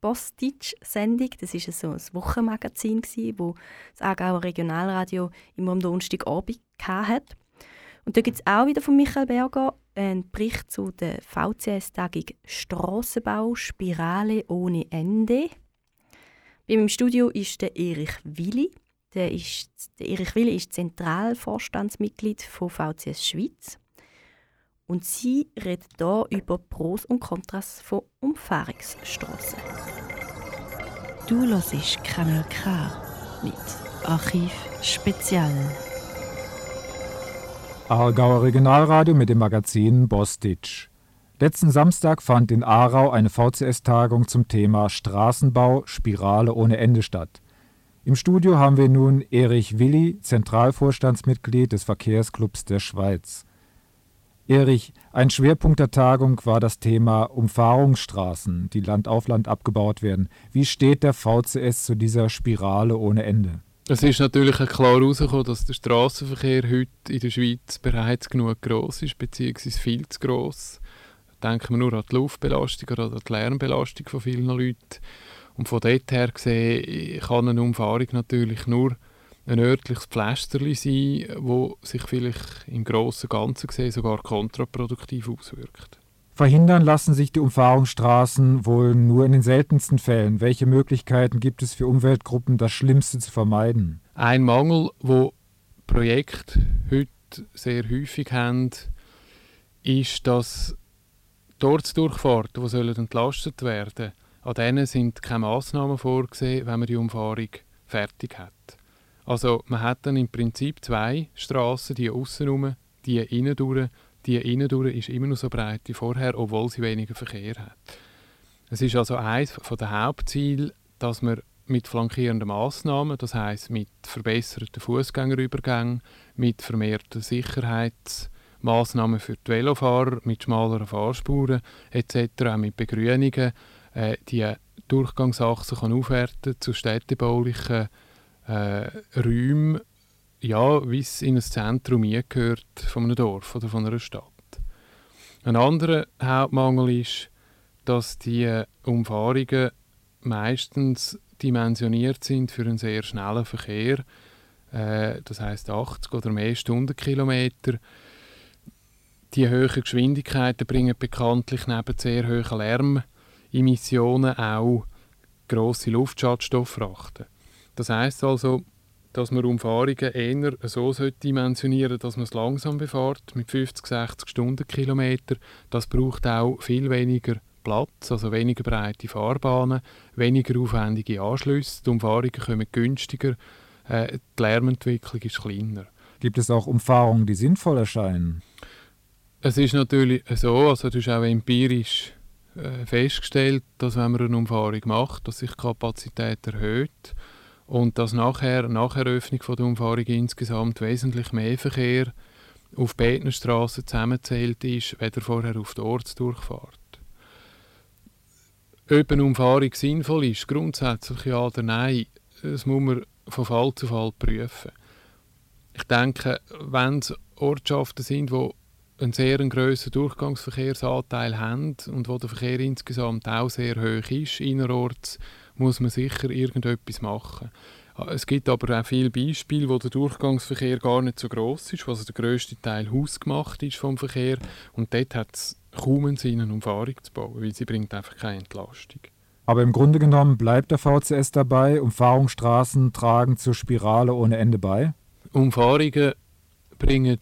S2: Postitsch-Sendung. Das war so ein Wochenmagazin, wo das Aargauer Regionalradio immer am Donnerstagabend hatte. Und da gibt es auch wieder von Michael Berger einen Bericht zu der VCS-Tagung Strassenbau Spirale ohne Ende. Bei mir im Studio ist der Erich Willi. Der, ist, der Erich Willi ist Zentralvorstandsmitglied von VCS Schweiz. Und sie redet hier über Pros und Kontras von Umfahrungsstraßen.
S1: Du hörst Kanal K mit Archiv Spezial.
S14: Aargauer Regionalradio mit dem Magazin Bostitsch. Letzten Samstag fand in Aarau eine VCS-Tagung zum Thema Straßenbau Spirale ohne Ende statt. Im Studio haben wir nun Erich Willi, Zentralvorstandsmitglied des Verkehrsclubs der Schweiz. Erich, ein Schwerpunkt der Tagung war das Thema Umfahrungsstraßen, die Land auf Land abgebaut werden. Wie steht der VCS zu dieser Spirale ohne Ende?
S15: Es ist natürlich klar herausgekommen, dass der Straßenverkehr heute in der Schweiz bereits genug groß ist, beziehungsweise viel zu gross. Denken wir nur an die Luftbelastung oder an die Lärmbelastung von vielen Leuten. Und von dort her gesehen kann eine Umfahrung natürlich nur ein örtliches Pflasterli sein, wo sich vielleicht im grossen Ganzen gesehen sogar kontraproduktiv auswirkt.
S14: Verhindern lassen sich die Umfahrungsstraßen wohl nur in den seltensten Fällen. Welche Möglichkeiten gibt es für Umweltgruppen, das Schlimmste zu vermeiden?
S15: Ein Mangel, wo Projekte heute sehr häufig haben, ist, dass dort Durchfahrten, die sollen entlastet werden, an denen sind keine Massnahmen vorgesehen, wenn man die Umfahrung fertig hat. Also man hat dann im Prinzip zwei Straßen, die außen die innen durch. Die innen durch ist immer noch so breit wie vorher, obwohl sie weniger Verkehr hat. Es ist also eines der Hauptziele, dass man mit flankierenden Massnahmen, das heißt mit verbesserten Fußgängerübergängen, mit vermehrten Sicherheitsmaßnahmen für die Velofahrer, mit schmaleren Fahrspuren etc., auch mit Begrünungen, äh, die Durchgangsachsen kann aufwerten zu städtebaulichen äh, Räumen, ja, wie es in ein Zentrum gehört von einem Dorf oder von einer Stadt. Ein anderer Hauptmangel ist, dass die Umfahrungen meistens dimensioniert sind für einen sehr schnellen Verkehr, äh, das heißt 80 oder mehr Stundenkilometer. Die hohen Geschwindigkeiten bringen bekanntlich neben sehr hohen Lärmemissionen auch grosse Luftschadstofffrachten. Das heißt also, dass man Umfahrungen eher so dimensionieren sollte, dass man es langsam befährt, mit 50, 60 Stundenkilometer. Das braucht auch viel weniger Platz, also weniger breite Fahrbahnen, weniger aufwendige Anschlüsse, die Umfahrungen kommen günstiger, äh, die Lärmentwicklung ist kleiner.
S14: Gibt es auch Umfahrungen, die sinnvoll erscheinen?
S15: Es ist natürlich so, also das ist auch empirisch äh, festgestellt, dass wenn man eine Umfahrung macht, dass sich die Kapazität erhöht und dass nachher, nach Eröffnung von der Umfahrung insgesamt wesentlich mehr Verkehr auf beiden Straßen zusammenzählt ist, weder vorher auf der Ortsdurchfahrt. Ob eine Umfahrung sinnvoll ist, grundsätzlich ja oder nein, das muss man von Fall zu Fall prüfen. Ich denke, wenn es Ortschaften sind, die einen sehr grossen Durchgangsverkehrsanteil haben und wo der Verkehr insgesamt auch sehr hoch ist innerorts, muss man sicher irgendetwas machen. Es gibt aber auch viele Beispiele, wo der Durchgangsverkehr gar nicht so groß ist, wo also der grösste Teil hausgemacht ist vom Verkehr und dort hat es kaum einen Sinn, eine Umfahrung zu bauen, weil sie bringt einfach keine Entlastung.
S14: Aber im Grunde genommen bleibt der VCS dabei, Umfahrungsstraßen tragen zur Spirale ohne Ende bei?
S15: Umfahrungen bringen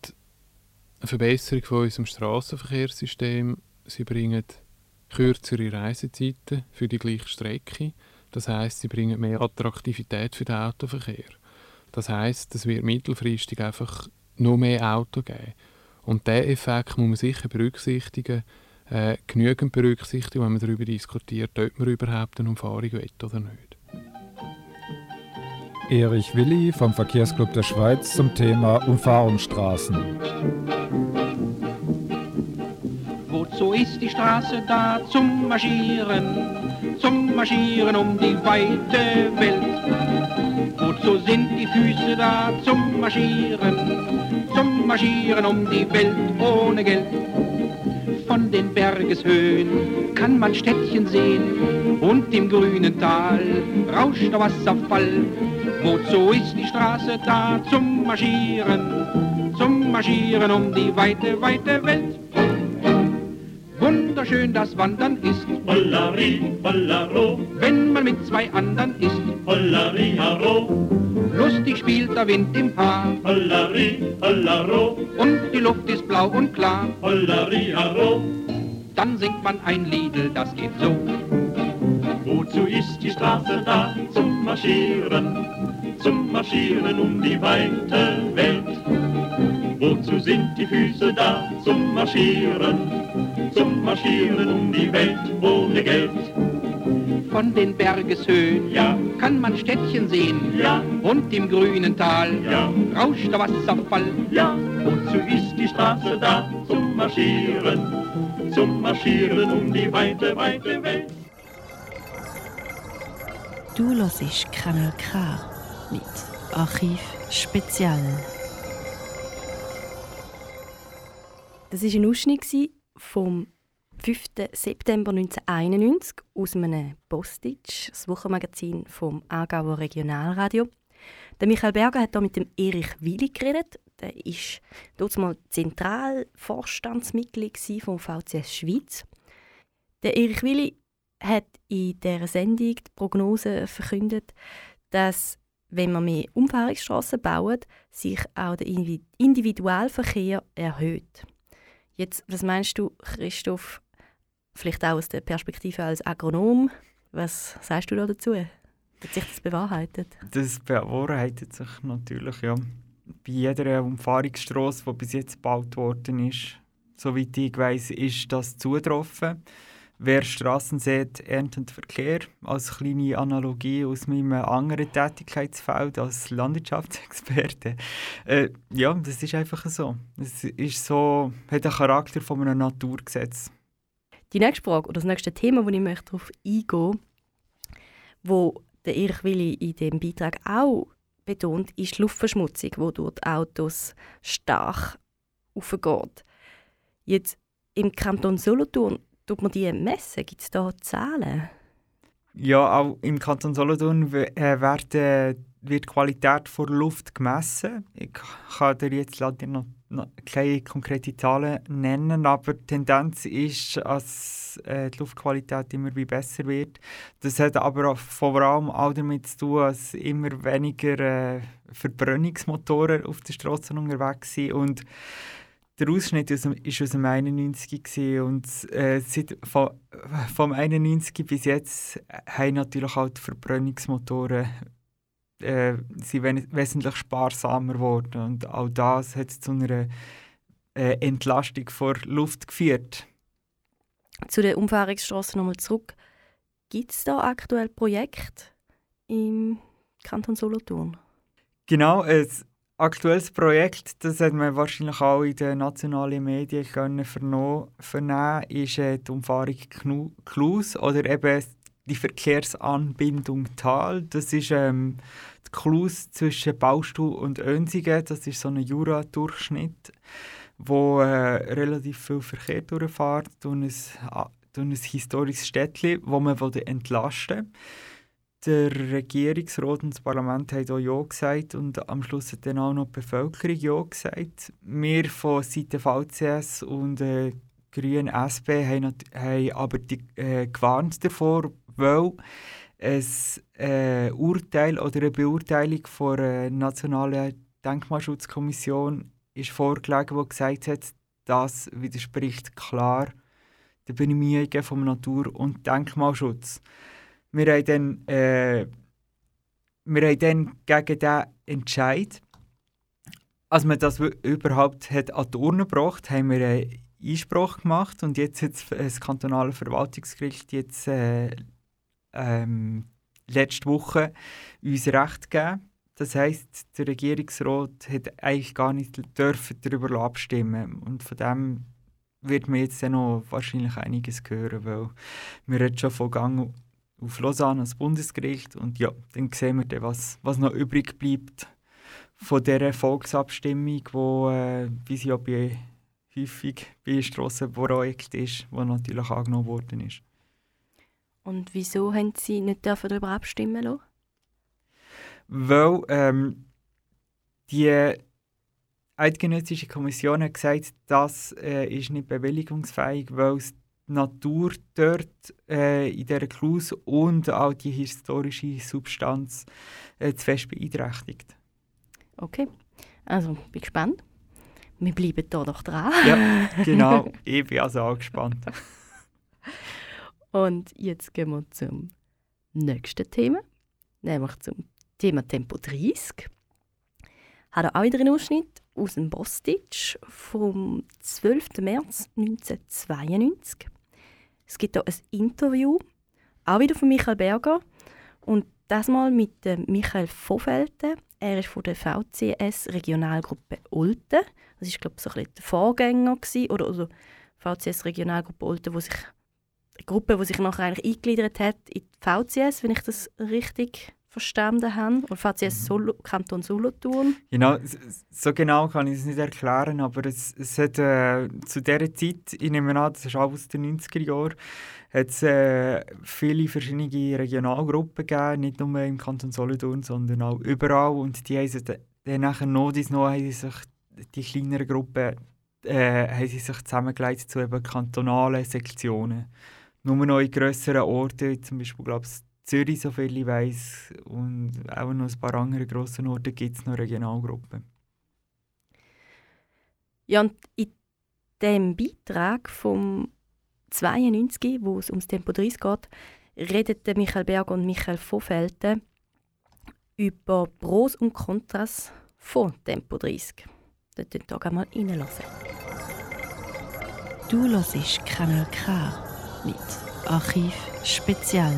S15: eine Verbesserung von unserem Straßenverkehrssystem. Sie bringen kürzere Reisezeiten für die gleiche Strecke. Das heißt, sie bringen mehr Attraktivität für den Autoverkehr. Das heißt, es wird mittelfristig einfach noch mehr Auto geben. Und diesen Effekt muss man sicher berücksichtigen, äh, genügend berücksichtigen, wenn man darüber diskutiert, ob man überhaupt eine Umfahrung will oder nicht.
S14: Erich Willi vom Verkehrsclub der Schweiz zum Thema Umfahrungsstraßen.
S16: Wozu ist die Straße da zum Marschieren, zum Marschieren um die weite Welt? Wozu sind die Füße da zum Marschieren, zum Marschieren um die Welt ohne Geld? Von den Bergeshöhen kann man Städtchen sehen und im grünen Tal rauscht der Wasserfall. Wozu ist die Straße da zum Marschieren, zum Marschieren um die weite, weite Welt? Wunderschön das Wandern ist,
S17: Hollari, hollaro,
S16: wenn man mit zwei anderen ist.
S17: Hollari, haro,
S16: lustig spielt der Wind im Haar.
S17: Hollari, hollaro,
S16: und die Luft ist blau und klar.
S17: Hollari, haro,
S16: dann singt man ein Liedel, das geht so.
S17: Wozu ist die Straße da? Zum Marschieren, zum Marschieren um die weite Welt. Wozu sind die Füße da? Zum Marschieren, zum Marschieren um die Welt ohne Geld.
S16: Von den Bergeshöhen
S17: ja.
S16: kann man Städtchen sehen
S17: ja.
S16: und im grünen Tal
S17: ja.
S16: rauscht der Wasserfall.
S17: Ja, wozu ist die Straße da? Zum Marschieren, zum Marschieren um die weite, weite Welt.
S1: Du hörst Kanal K mit Archiv Spezial.
S2: Das war ein Ausschnitt vom 5. September 1991 aus einem Postage, das Wochenmagazin vom Aargauer Regionalradio. Der Michael Berger hat hier mit dem Erich Willi geredet. Der war dort mal Zentralvorstandsmitglied vom VCS Schweiz. Der Erich Willi hat in dieser Sendung die Prognose verkündet, dass wenn man mehr Umfahrungsstraßen baut, sich auch der Individualverkehr erhöht. Jetzt, was meinst du, Christoph, vielleicht auch aus der Perspektive als Agronom, was sagst du da dazu? Hat sich das bewahrheitet?
S5: Das bewahrheitet sich natürlich, ja. Bei jeder Umfahrungsstraße, die bis jetzt gebaut worden ist, soweit ich weiß, ist das zugetroffen. Wer Straßen sieht, erntet Verkehr. Als kleine Analogie aus meinem anderen Tätigkeitsfeld als Landwirtschaftsexperte. Äh, ja, das ist einfach so. Es ist so, hat den Charakter von einem Naturgesetz.
S2: Die nächste Frage oder das nächste Thema, wo ich möchte darauf eingehen wo der Erich Willi in dem Beitrag auch betont, ist Luftverschmutzung, die durch die Autos stark aufgeht. Jetzt im Kanton Solothurn tut man die messen? Gibt es da Zahlen?
S5: Ja, auch im Kanton Solothurn äh, wird die Qualität der Luft gemessen. Ich kann dir jetzt leider noch, keine konkreten Zahlen nennen, aber die Tendenz ist, dass äh, die Luftqualität immer wie besser wird. Das hat aber vor allem auch damit zu tun, dass immer weniger äh, Verbrennungsmotoren auf den Straßen unterwegs sind und der Ausschnitt war aus, dem 91 und äh, seit, von, vom 91 bis jetzt haben natürlich auch die Verbrennungsmotoren äh, sind wesentlich sparsamer geworden und auch das hat zu einer äh, Entlastung vor Luft geführt.
S2: Zu den Umfahrungsstraßen nochmal zurück. Gibt es da aktuell Projekte im Kanton Solothurn?
S5: Genau, es aktuelles Projekt, das hat man wahrscheinlich auch in den nationalen Medien können vernehmen, ist äh, die Umfahrung Klus oder eben die Verkehrsanbindung Tal. Das ist ähm, die Klus zwischen Baustuhl und Önsigen. Das ist so ein Jura-Durchschnitt, wo äh, relativ viel Verkehr durchfährt und ein, ein historisches Städtchen, wo man entlasten will der Regierungsrat und das Parlament haben auch Ja gesagt und am Schluss hat dann auch noch die Bevölkerung Ja gesagt. Wir von Seite VCS und äh, Grünen SP haben, haben aber die, äh, gewarnt davor, weil ein äh, Urteil oder eine Beurteilung der Nationalen Denkmalschutzkommission ist vorgelegen, die gesagt hat, das widerspricht klar den Bemühungen vom Natur- und Denkmalschutz wir haben dann, äh, wir haben dann gegen diesen Entscheid, als man das überhaupt hat an die Urne gebracht haben wir einen Einspruch gemacht und jetzt hat das kantonale Verwaltungsgericht jetzt äh, ähm, letzte Woche uns Recht gegeben. Das heißt, der Regierungsrat hat eigentlich gar nicht dürfen darüber abstimmen und von dem wird man jetzt noch wahrscheinlich einiges hören, weil wir jetzt schon von Gang auf Lausanne ans Bundesgericht und ja, dann sehen wir dann, was, was noch übrig bleibt von dieser Volksabstimmung, wo, äh, wie sie ja bei, häufig bei Strassenprojekten ist, wo natürlich angenommen worden ist.
S2: Und wieso haben Sie nicht darüber abstimmen lassen?
S5: Weil ähm, die Eidgenössische Kommission hat gesagt, das äh, ist nicht bewilligungsfähig, weil es Natur dort äh, in dieser Klus und auch die historische Substanz äh, zu fest beeinträchtigt.
S2: Okay, also bin gespannt. Wir bleiben hier doch dran.
S5: Ja, genau. ich bin also auch gespannt.
S2: und jetzt gehen wir zum nächsten Thema, nämlich zum Thema Tempo 30. Hat er auch wieder einen Ausschnitt aus dem Bostitch vom 12. März 1992. Es gibt hier ein Interview, auch wieder von Michael Berger. Und das mal mit Michael Vofelten. Er ist von der VCS Regionalgruppe Olten. Das ist glaube ich so ein der Vorgänger gewesen, oder also VCS Regionalgruppe Olten, wo Gruppe, die sich nachher eigentlich eingegliedert hat in die VCS, wenn ich das richtig verstanden habe. Oder VCS mhm. Solo, Kanton Solothurn.
S5: Genau, so genau kann ich es nicht erklären, aber es, es hat äh, zu dieser Zeit, ich nehme an, das ist auch aus den 90er Jahren, hat es äh, viele verschiedene Regionalgruppen gegeben, nicht nur im Kanton Solothurn, sondern auch überall. Und die haben sich dann nachher noch, dies noch haben sich die kleineren Gruppen äh, haben sie sich zusammengelegt zu eben kantonalen Sektionen. Nur noch in grösseren Orten, zum Beispiel glaube ich Zürich, soviel ich weiß, und auch noch ein paar andere grosse Orte gibt es noch Regionalgruppen.
S2: Ja, und in dem Beitrag vom 92, wo es ums Tempo 30 geht, reden Michael Berg und Michael Vorfelten über Pros und Kontras von Tempo 30. Dort könnt ihr mal reinlassen.
S1: Du hörst Kanal K mit Archiv Spezial.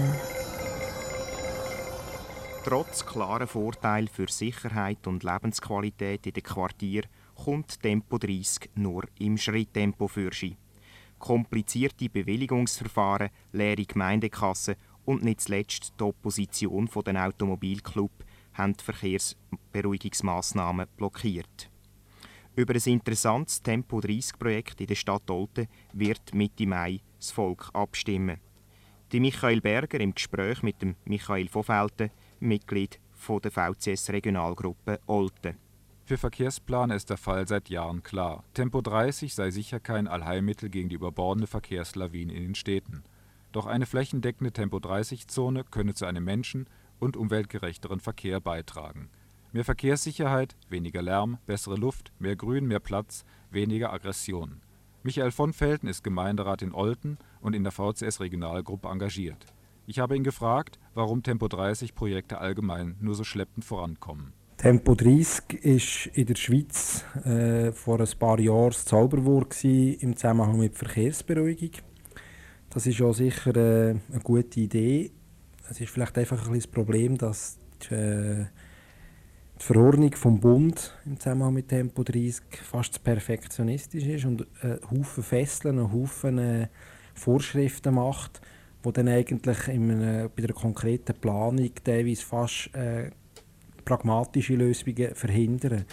S18: Trotz klarer Vorteile für Sicherheit und Lebensqualität in den Quartier kommt Tempo 30 nur im Schritttempo für Sie. Komplizierte Bewilligungsverfahren, leere Gemeindekassen und nicht zuletzt die Opposition von den Automobilclub haben die Verkehrsberuhigungsmaßnahmen blockiert. Über ein interessantes Tempo 30 Projekt in der Stadt Olten wird Mitte Mai das Volk abstimmen. Die Michael Berger im Gespräch mit dem Michael von Felten, Mitglied der VCS Regionalgruppe Olten.
S14: Für Verkehrsplaner ist der Fall seit Jahren klar. Tempo 30 sei sicher kein Allheilmittel gegen die überbordende Verkehrslawine in den Städten. Doch eine flächendeckende Tempo-30-Zone könne zu einem menschen- und umweltgerechteren Verkehr beitragen. Mehr Verkehrssicherheit, weniger Lärm, bessere Luft, mehr Grün, mehr Platz, weniger Aggression. Michael von Felten ist Gemeinderat in Olten und in der VCS-Regionalgruppe engagiert. Ich habe ihn gefragt, warum Tempo-30-Projekte allgemein nur so schleppend vorankommen.
S19: Tempo 30 war in der Schweiz äh, vor ein paar Jahren das Zauberwort im Zusammenhang mit Verkehrsberuhigung. Das ist auch sicher äh, eine gute Idee. Es ist vielleicht einfach ein bisschen das Problem, dass die, äh, die Verordnung vom Bund im Zusammenhang mit Tempo 30 fast perfektionistisch ist und einen Haufen Fesseln, einen Haufen äh, Vorschriften macht, die dann eigentlich in einer, bei einer konkreten Planung teilweise fast äh, pragmatische Lösungen verhindern.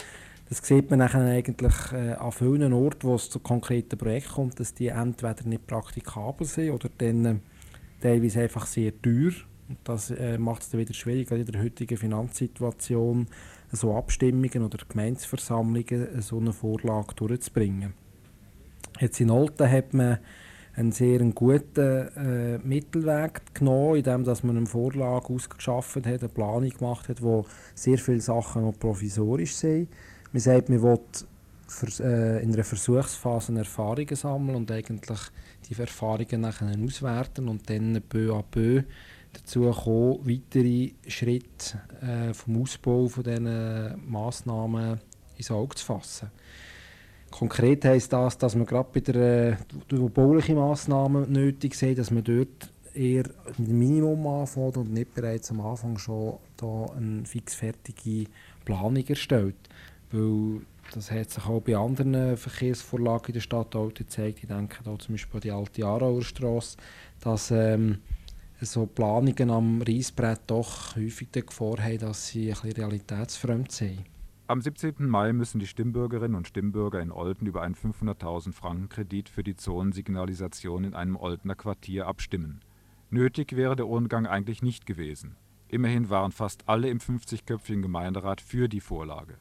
S19: Das sieht man dann eigentlich äh, an vielen Orten, wo es zu konkreten Projekten kommt, dass die entweder nicht praktikabel sind oder dann äh, teilweise einfach sehr teuer. Und das äh, macht es dann wieder schwierig, in der heutigen Finanzsituation so Abstimmungen oder Gemeinsversammlungen äh, so eine Vorlage durchzubringen. Jetzt in Olten hat man einen sehr guten äh, Mittelweg genommen, indem dass man eine Vorlage ausgeschafft hat, eine Planung gemacht hat, wo sehr viele Sachen noch provisorisch sind man sagt, man will äh, in einer Versuchsphase Erfahrungen sammeln und eigentlich die Erfahrungen nachher auswerten und dann peu à peu dazu kommen, weitere Schritte äh, vom Ausbau von diesen Massnahmen ins Auge zu fassen. Konkret heisst das, dass man gerade bei der wo bauliche Massnahmen nötig sind, dass man dort eher mit dem Minimum anfängt und nicht bereits am Anfang schon da eine fixfertige Planung erstellt. Weil das hat sich auch bei anderen Verkehrsvorlagen in der Stadt auch gezeigt. Ich denke da zum Beispiel an die alte Aarauer Straße, dass ähm, so Planungen am Reisbrett doch häufig die Gefahr haben, dass sie ein bisschen realitätsfremd sind.
S14: Am 17. Mai müssen die Stimmbürgerinnen und Stimmbürger in Olten über einen 500.000 Franken Kredit für die Zonensignalisation in einem Oltener Quartier abstimmen. Nötig wäre der Umgang eigentlich nicht gewesen. Immerhin waren fast alle im 50-köpfigen Gemeinderat für die Vorlage.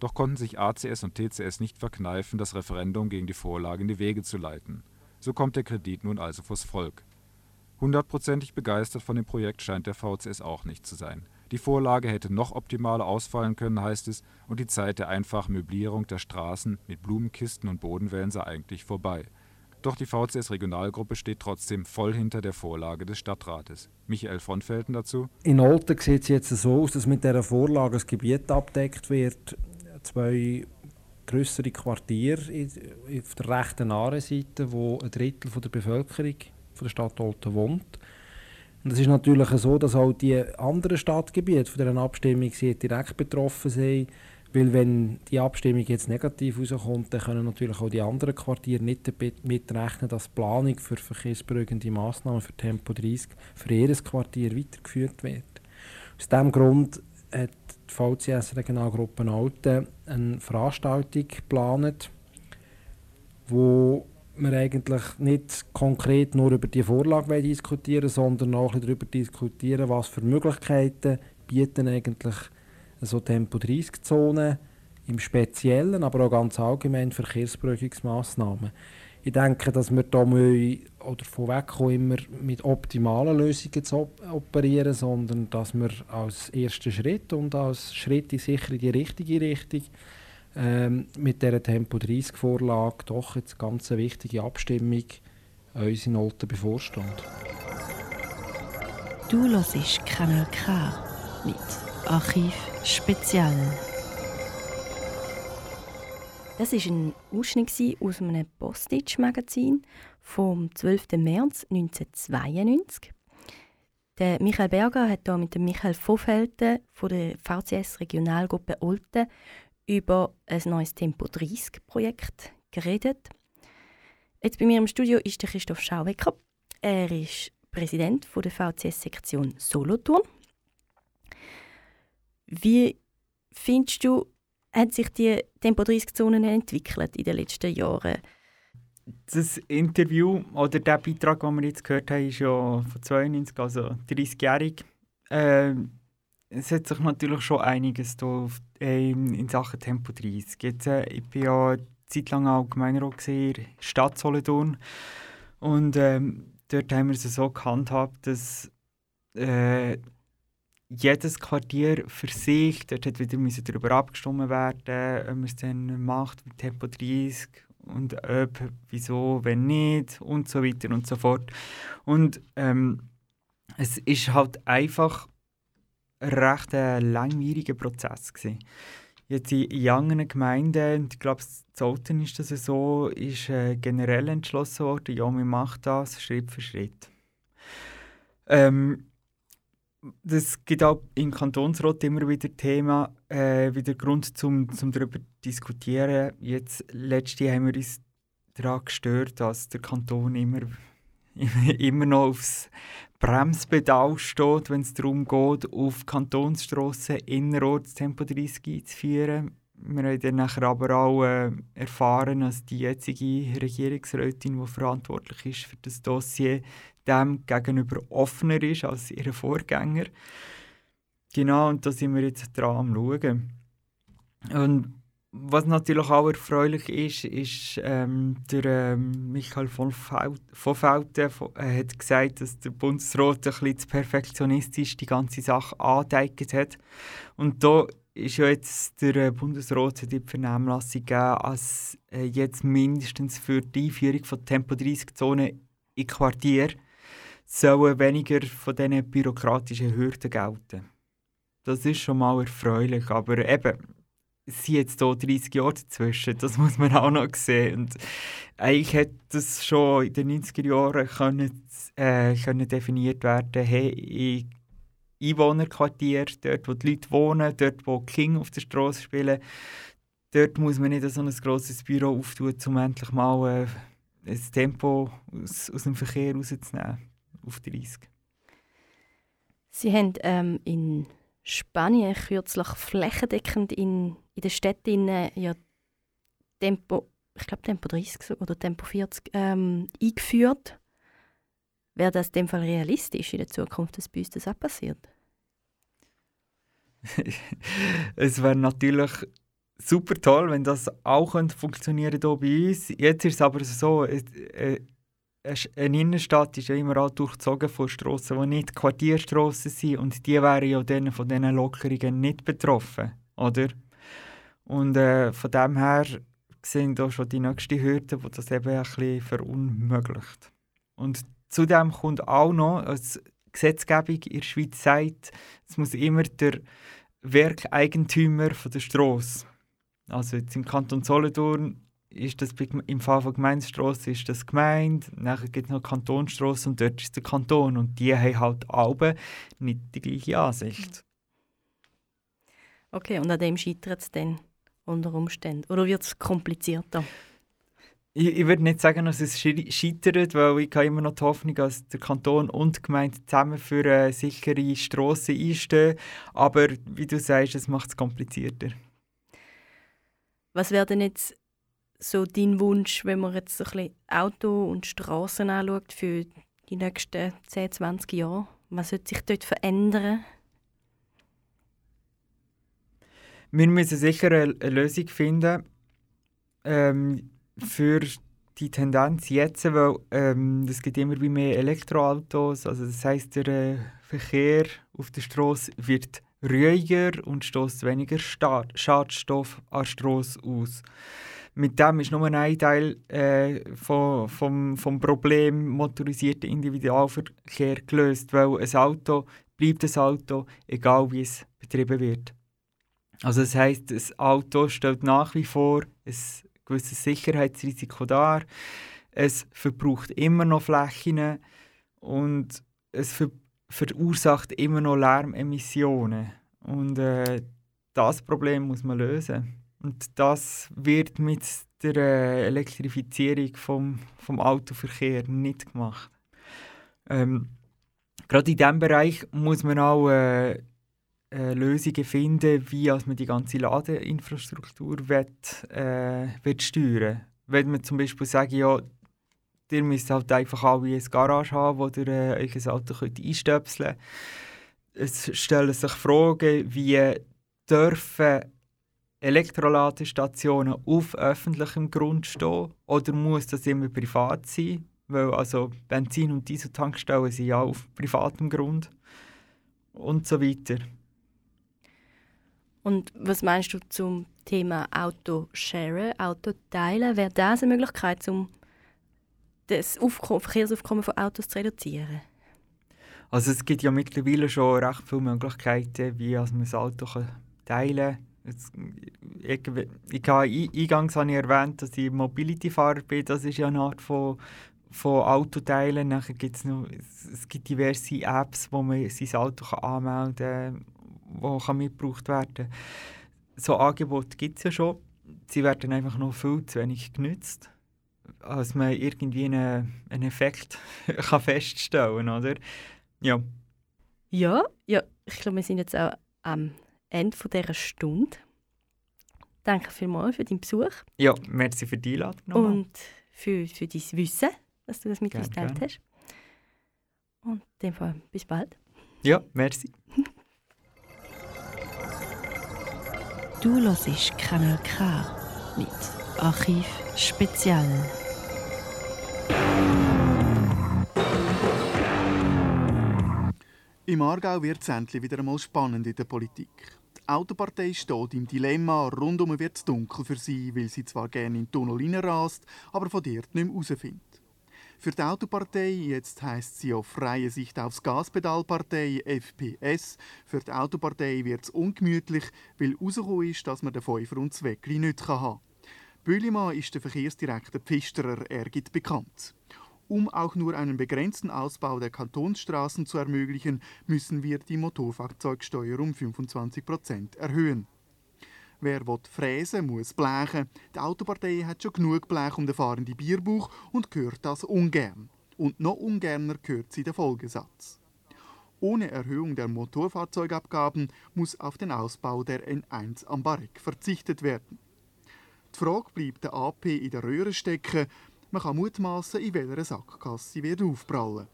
S14: Doch konnten sich ACS und TCS nicht verkneifen, das Referendum gegen die Vorlage in die Wege zu leiten. So kommt der Kredit nun also vors Volk. Hundertprozentig begeistert von dem Projekt scheint der VCS auch nicht zu sein. Die Vorlage hätte noch optimaler ausfallen können, heißt es, und die Zeit der einfachen Möblierung der Straßen mit Blumenkisten und Bodenwellen sei eigentlich vorbei. Doch die VCS-Regionalgruppe steht trotzdem voll hinter der Vorlage des Stadtrates. Michael von Felten dazu.
S19: In Olten sieht es jetzt so aus, dass mit dieser Vorlage das Gebiet abdeckt wird, zwei größere Quartiere auf der rechten Aare-Seite, wo ein Drittel der Bevölkerung von der Stadt Olten wohnt. Und es ist natürlich so, dass auch die anderen Stadtgebiete von dieser Abstimmung direkt betroffen sind, weil wenn die Abstimmung jetzt negativ rauskommt, dann können natürlich auch die anderen Quartiere nicht mitrechnen, dass die Planung für verkehrsberuhigende Massnahmen für Tempo 30 für jedes Quartier weitergeführt wird. Aus diesem Grund hat die VCS Regionalgruppe Alten eine Veranstaltung geplant, wo wir eigentlich nicht konkret nur über die Vorlage diskutieren sondern auch darüber diskutieren, was für Möglichkeiten bieten eigentlich so Tempo-30-Zonen im Speziellen, aber auch ganz allgemein Verkehrsberuhigungsmaßnahmen. Ich denke, dass wir da oder von immer mit optimalen Lösungen zu operieren, sondern dass wir als ersten Schritt und als Schritt in sicher die richtige Richtung ähm, mit dieser Tempo 30 Vorlage doch jetzt ganz eine wichtige Abstimmung uns in Olten bevorsteht.
S1: Du hörst Kanal K mit Archiv Spezial.
S2: Das war ein Ausschnitt aus einem Postage-Magazin vom 12. März 1992. Der Michael Berger hat hier mit dem Michael Vofelten von der VCS Regionalgruppe Olten über ein neues Tempo 30 Projekt geredet. Jetzt bei mir im Studio ist der Christoph Schauwecker. Er ist Präsident der VCS-Sektion Solothurn. Wie findest du, hat sich die Tempo 30-Zonen entwickelt in den letzten Jahren?
S5: Das Interview oder der Beitrag, den wir jetzt gehört haben, ist ja von 92, also 30-jährig. Äh, es hat sich natürlich schon einiges da äh, in Sachen Tempo 30. Jetzt, äh, ich bin ja eine Zeit lang auch Gemeinderat in der Stadt Solothurn und ähm, dort haben wir es so gehandhabt, dass äh, jedes Quartier für sich, dort hat wieder darüber abgestimmt werden, ob man es dann macht mit Tempo 30 und ob, wieso, wenn nicht und so weiter und so fort. Und ähm, es ist halt einfach ein recht äh, langwieriger Prozess gewesen. Jetzt in, anderen Gemeinden, ich glaube, Zolten ist das so, ist äh, generell entschlossen worden, ja, wir machen das Schritt für Schritt. Ähm, das gibt auch im Kantonsrat immer wieder Thema, äh, wieder Grund zum, zum darüber zu diskutieren. Jetzt letzte haben wir uns daran gestört, dass der Kanton immer, immer noch aufs Bremspedal steht, wenn es darum geht, auf Kantonsstrassen innerorts Tempo 30 einzuführen. Wir haben dann nachher aber auch äh, erfahren, dass die jetzige Regierungsrätin, die verantwortlich ist für das Dossier, dem gegenüber offener ist als ihre Vorgänger. Genau, und da sind wir jetzt dran am Schauen. Und was natürlich auch erfreulich ist, ist, ähm, der ähm, Michael von Felten äh, hat gesagt, dass der Bundesrat ein bisschen zu perfektionistisch die ganze Sache angeeignet hat. Und da ist ja jetzt der äh, Bundesrat die Vernehmlassung gegeben, als äh, jetzt mindestens für die Einführung von Tempo-30-Zonen in Quartier sollen weniger von diesen bürokratischen Hürden gelten. Das ist schon mal erfreulich, aber eben, sind jetzt hier 30 Jahre dazwischen, das muss man auch noch sehen. Und eigentlich hätte das schon in den 90er Jahren können, äh, können definiert werden hey, Einwohnerquartier, dort wo die Leute wohnen, dort wo King auf der Straße spielen, dort muss man nicht so ein grosses Büro auftun, um endlich mal äh, ein Tempo aus, aus dem Verkehr rauszunehmen auf 30.
S2: Sie haben ähm, in Spanien kürzlich flächendeckend in, in den Städten ja Tempo, ich glaube Tempo 30 oder Tempo 40 ähm, eingeführt. Wäre das in dem Fall realistisch in der Zukunft, dass bei uns das auch passiert?
S5: es wäre natürlich super toll, wenn das auch funktionieren hier bei uns. Jetzt ist es aber so, äh, eine Innenstadt ist ja immer auch durchzogen von Strassen, die nicht Quartierstrassen sind und die wären ja dann von diesen Lockerungen nicht betroffen, oder? Und äh, von dem her sind da schon die nächste Hürde, die das eben ein bisschen verunmöglicht. Und zudem kommt auch noch, als Gesetzgebung in der Schweiz sagt, es muss immer der Werkeigentümer von der Straße, also jetzt im Kanton Solothurn ist das im Fall von Gemeindestrasse ist das Gemeinde, nachher gibt es noch Kantonstrasse und dort ist der Kanton und die haben halt alle nicht die gleiche Ansicht.
S2: Okay, und an dem scheitert es dann unter Umständen? Oder wird es komplizierter?
S5: Ich, ich würde nicht sagen, dass es scheitert, weil ich habe immer noch die Hoffnung, dass der Kanton und die Gemeinde zusammen für eine sichere Strasse einstehen. Aber wie du sagst, es macht es komplizierter.
S2: Was werden jetzt so dein Wunsch, wenn man jetzt ein bisschen Auto und Straßen anschaut für die nächsten 10, 20 Jahre? Was sollte sich dort verändern?
S5: Wir müssen sicher eine Lösung finden ähm, für die Tendenz jetzt, weil ähm, es gibt immer mehr Elektroautos. Also das heißt, der äh, Verkehr auf der Straße wird ruhiger und stößt weniger Schadstoff an Straße aus mit dem ist nur ein Teil äh, vom, vom, vom Problem motorisierter Individualverkehr gelöst, weil ein Auto bleibt ein Auto, egal wie es betrieben wird. Also das heißt, das Auto stellt nach wie vor ein gewisses Sicherheitsrisiko dar. Es verbraucht immer noch Flächen und es ver verursacht immer noch Lärmemissionen. Und äh, das Problem muss man lösen. Und das wird mit der äh, Elektrifizierung vom, vom Autoverkehr nicht gemacht. Ähm, gerade in diesem Bereich muss man auch äh, äh, Lösungen finden, wie als man die ganze Ladeinfrastruktur wird, äh, wird steuern Wenn man zum Beispiel sagt, ja, ihr müsst halt einfach alle ein Garage haben, wo ihr äh, ein Auto könnt einstöpseln könnt. Es stellen sich Fragen, wie dürfen Elektroladestationen auf öffentlichem Grund stehen oder muss das immer privat sein? Weil also Benzin- und Dieseltankstellen sind ja auf privatem Grund und so weiter.
S2: Und was meinst du zum Thema Autoshare, Autoteilen? Wäre das eine Möglichkeit, um das Aufkommen, Verkehrsaufkommen von Autos zu reduzieren?
S5: Also es gibt ja mittlerweile schon recht viele Möglichkeiten, wie man das Auto teilen kann. Jetzt, ich, ich habe, eingangs habe ich erwähnt, dass ich Mobility-Fahrer bin. Das ist ja eine Art von, von Autoteilen. Nachher gibt's noch, es gibt diverse Apps, wo man sein Auto kann anmelden kann, die mitgebraucht werden kann. So Angebote gibt es ja schon. Sie werden einfach noch viel zu wenig genützt, als man irgendwie einen, einen Effekt kann feststellen kann. Ja.
S2: Ja, ja, ich glaube, wir sind jetzt auch am Ende dieser Stunde. Danke vielmals für deinen Besuch.
S5: Ja, merci für die Einladung.
S2: Nochmal. Und für, für dein Wissen, dass du das mit uns geteilt hast. Und in dem Fall bis bald.
S5: Ja, merci.
S1: du hörst Kanal K mit Archiv Spezial.
S20: Im Aargau wird es endlich wieder einmal spannend in der Politik. Autopartei steht im Dilemma, rundum wird es dunkel für sie, weil sie zwar gerne in den Tunnel reinrast, aber von dort nicht mehr rausfindet. Für die Autopartei, jetzt heisst sie auf freie Sicht aufs Gaspedalpartei FPS, für die Autopartei wird es ungemütlich, weil herausgekommen ist, dass man den Fünfer und Zweckli nicht haben kann. Büllimann ist der Verkehrsdirektor Pfisterer, er gibt bekannt. Um auch nur einen begrenzten Ausbau der Kantonsstraßen zu ermöglichen, müssen wir die Motorfahrzeugsteuer um 25 Prozent erhöhen. Wer will fräsen, muss blechen. Die Autopartei hat schon genug Blech um den fahrenden Bierbuch und hört das ungern. Und noch ungerner hört sie den Folgesatz. Ohne Erhöhung der Motorfahrzeugabgaben muss auf den Ausbau der N1 am Barek verzichtet werden. Die Frage bleibt der AP in der Röhre stecken, man kann mutmaßen, in welcher Sackgasse sie wird aufprallen.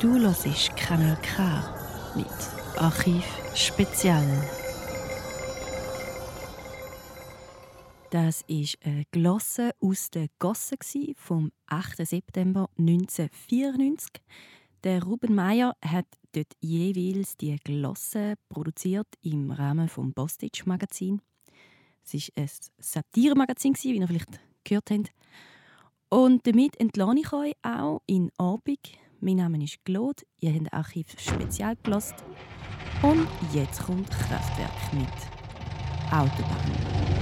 S1: Du hörst Kanal K mit Archiv Spezial.
S2: Das ist eine Glosse aus der Gosse vom 8. September 1994. Der Ruben Meyer hat dort jeweils die Glosse produziert im Rahmen vom Bostitch Magazin. Es ist ein Satiremagazin, wie ihr vielleicht gehört habt. Und damit entlohne ich euch auch in Abend. Mein Name ist Claude, ihr habt Archiv spezial gelost. Und jetzt kommt Kraftwerk mit Autobahn.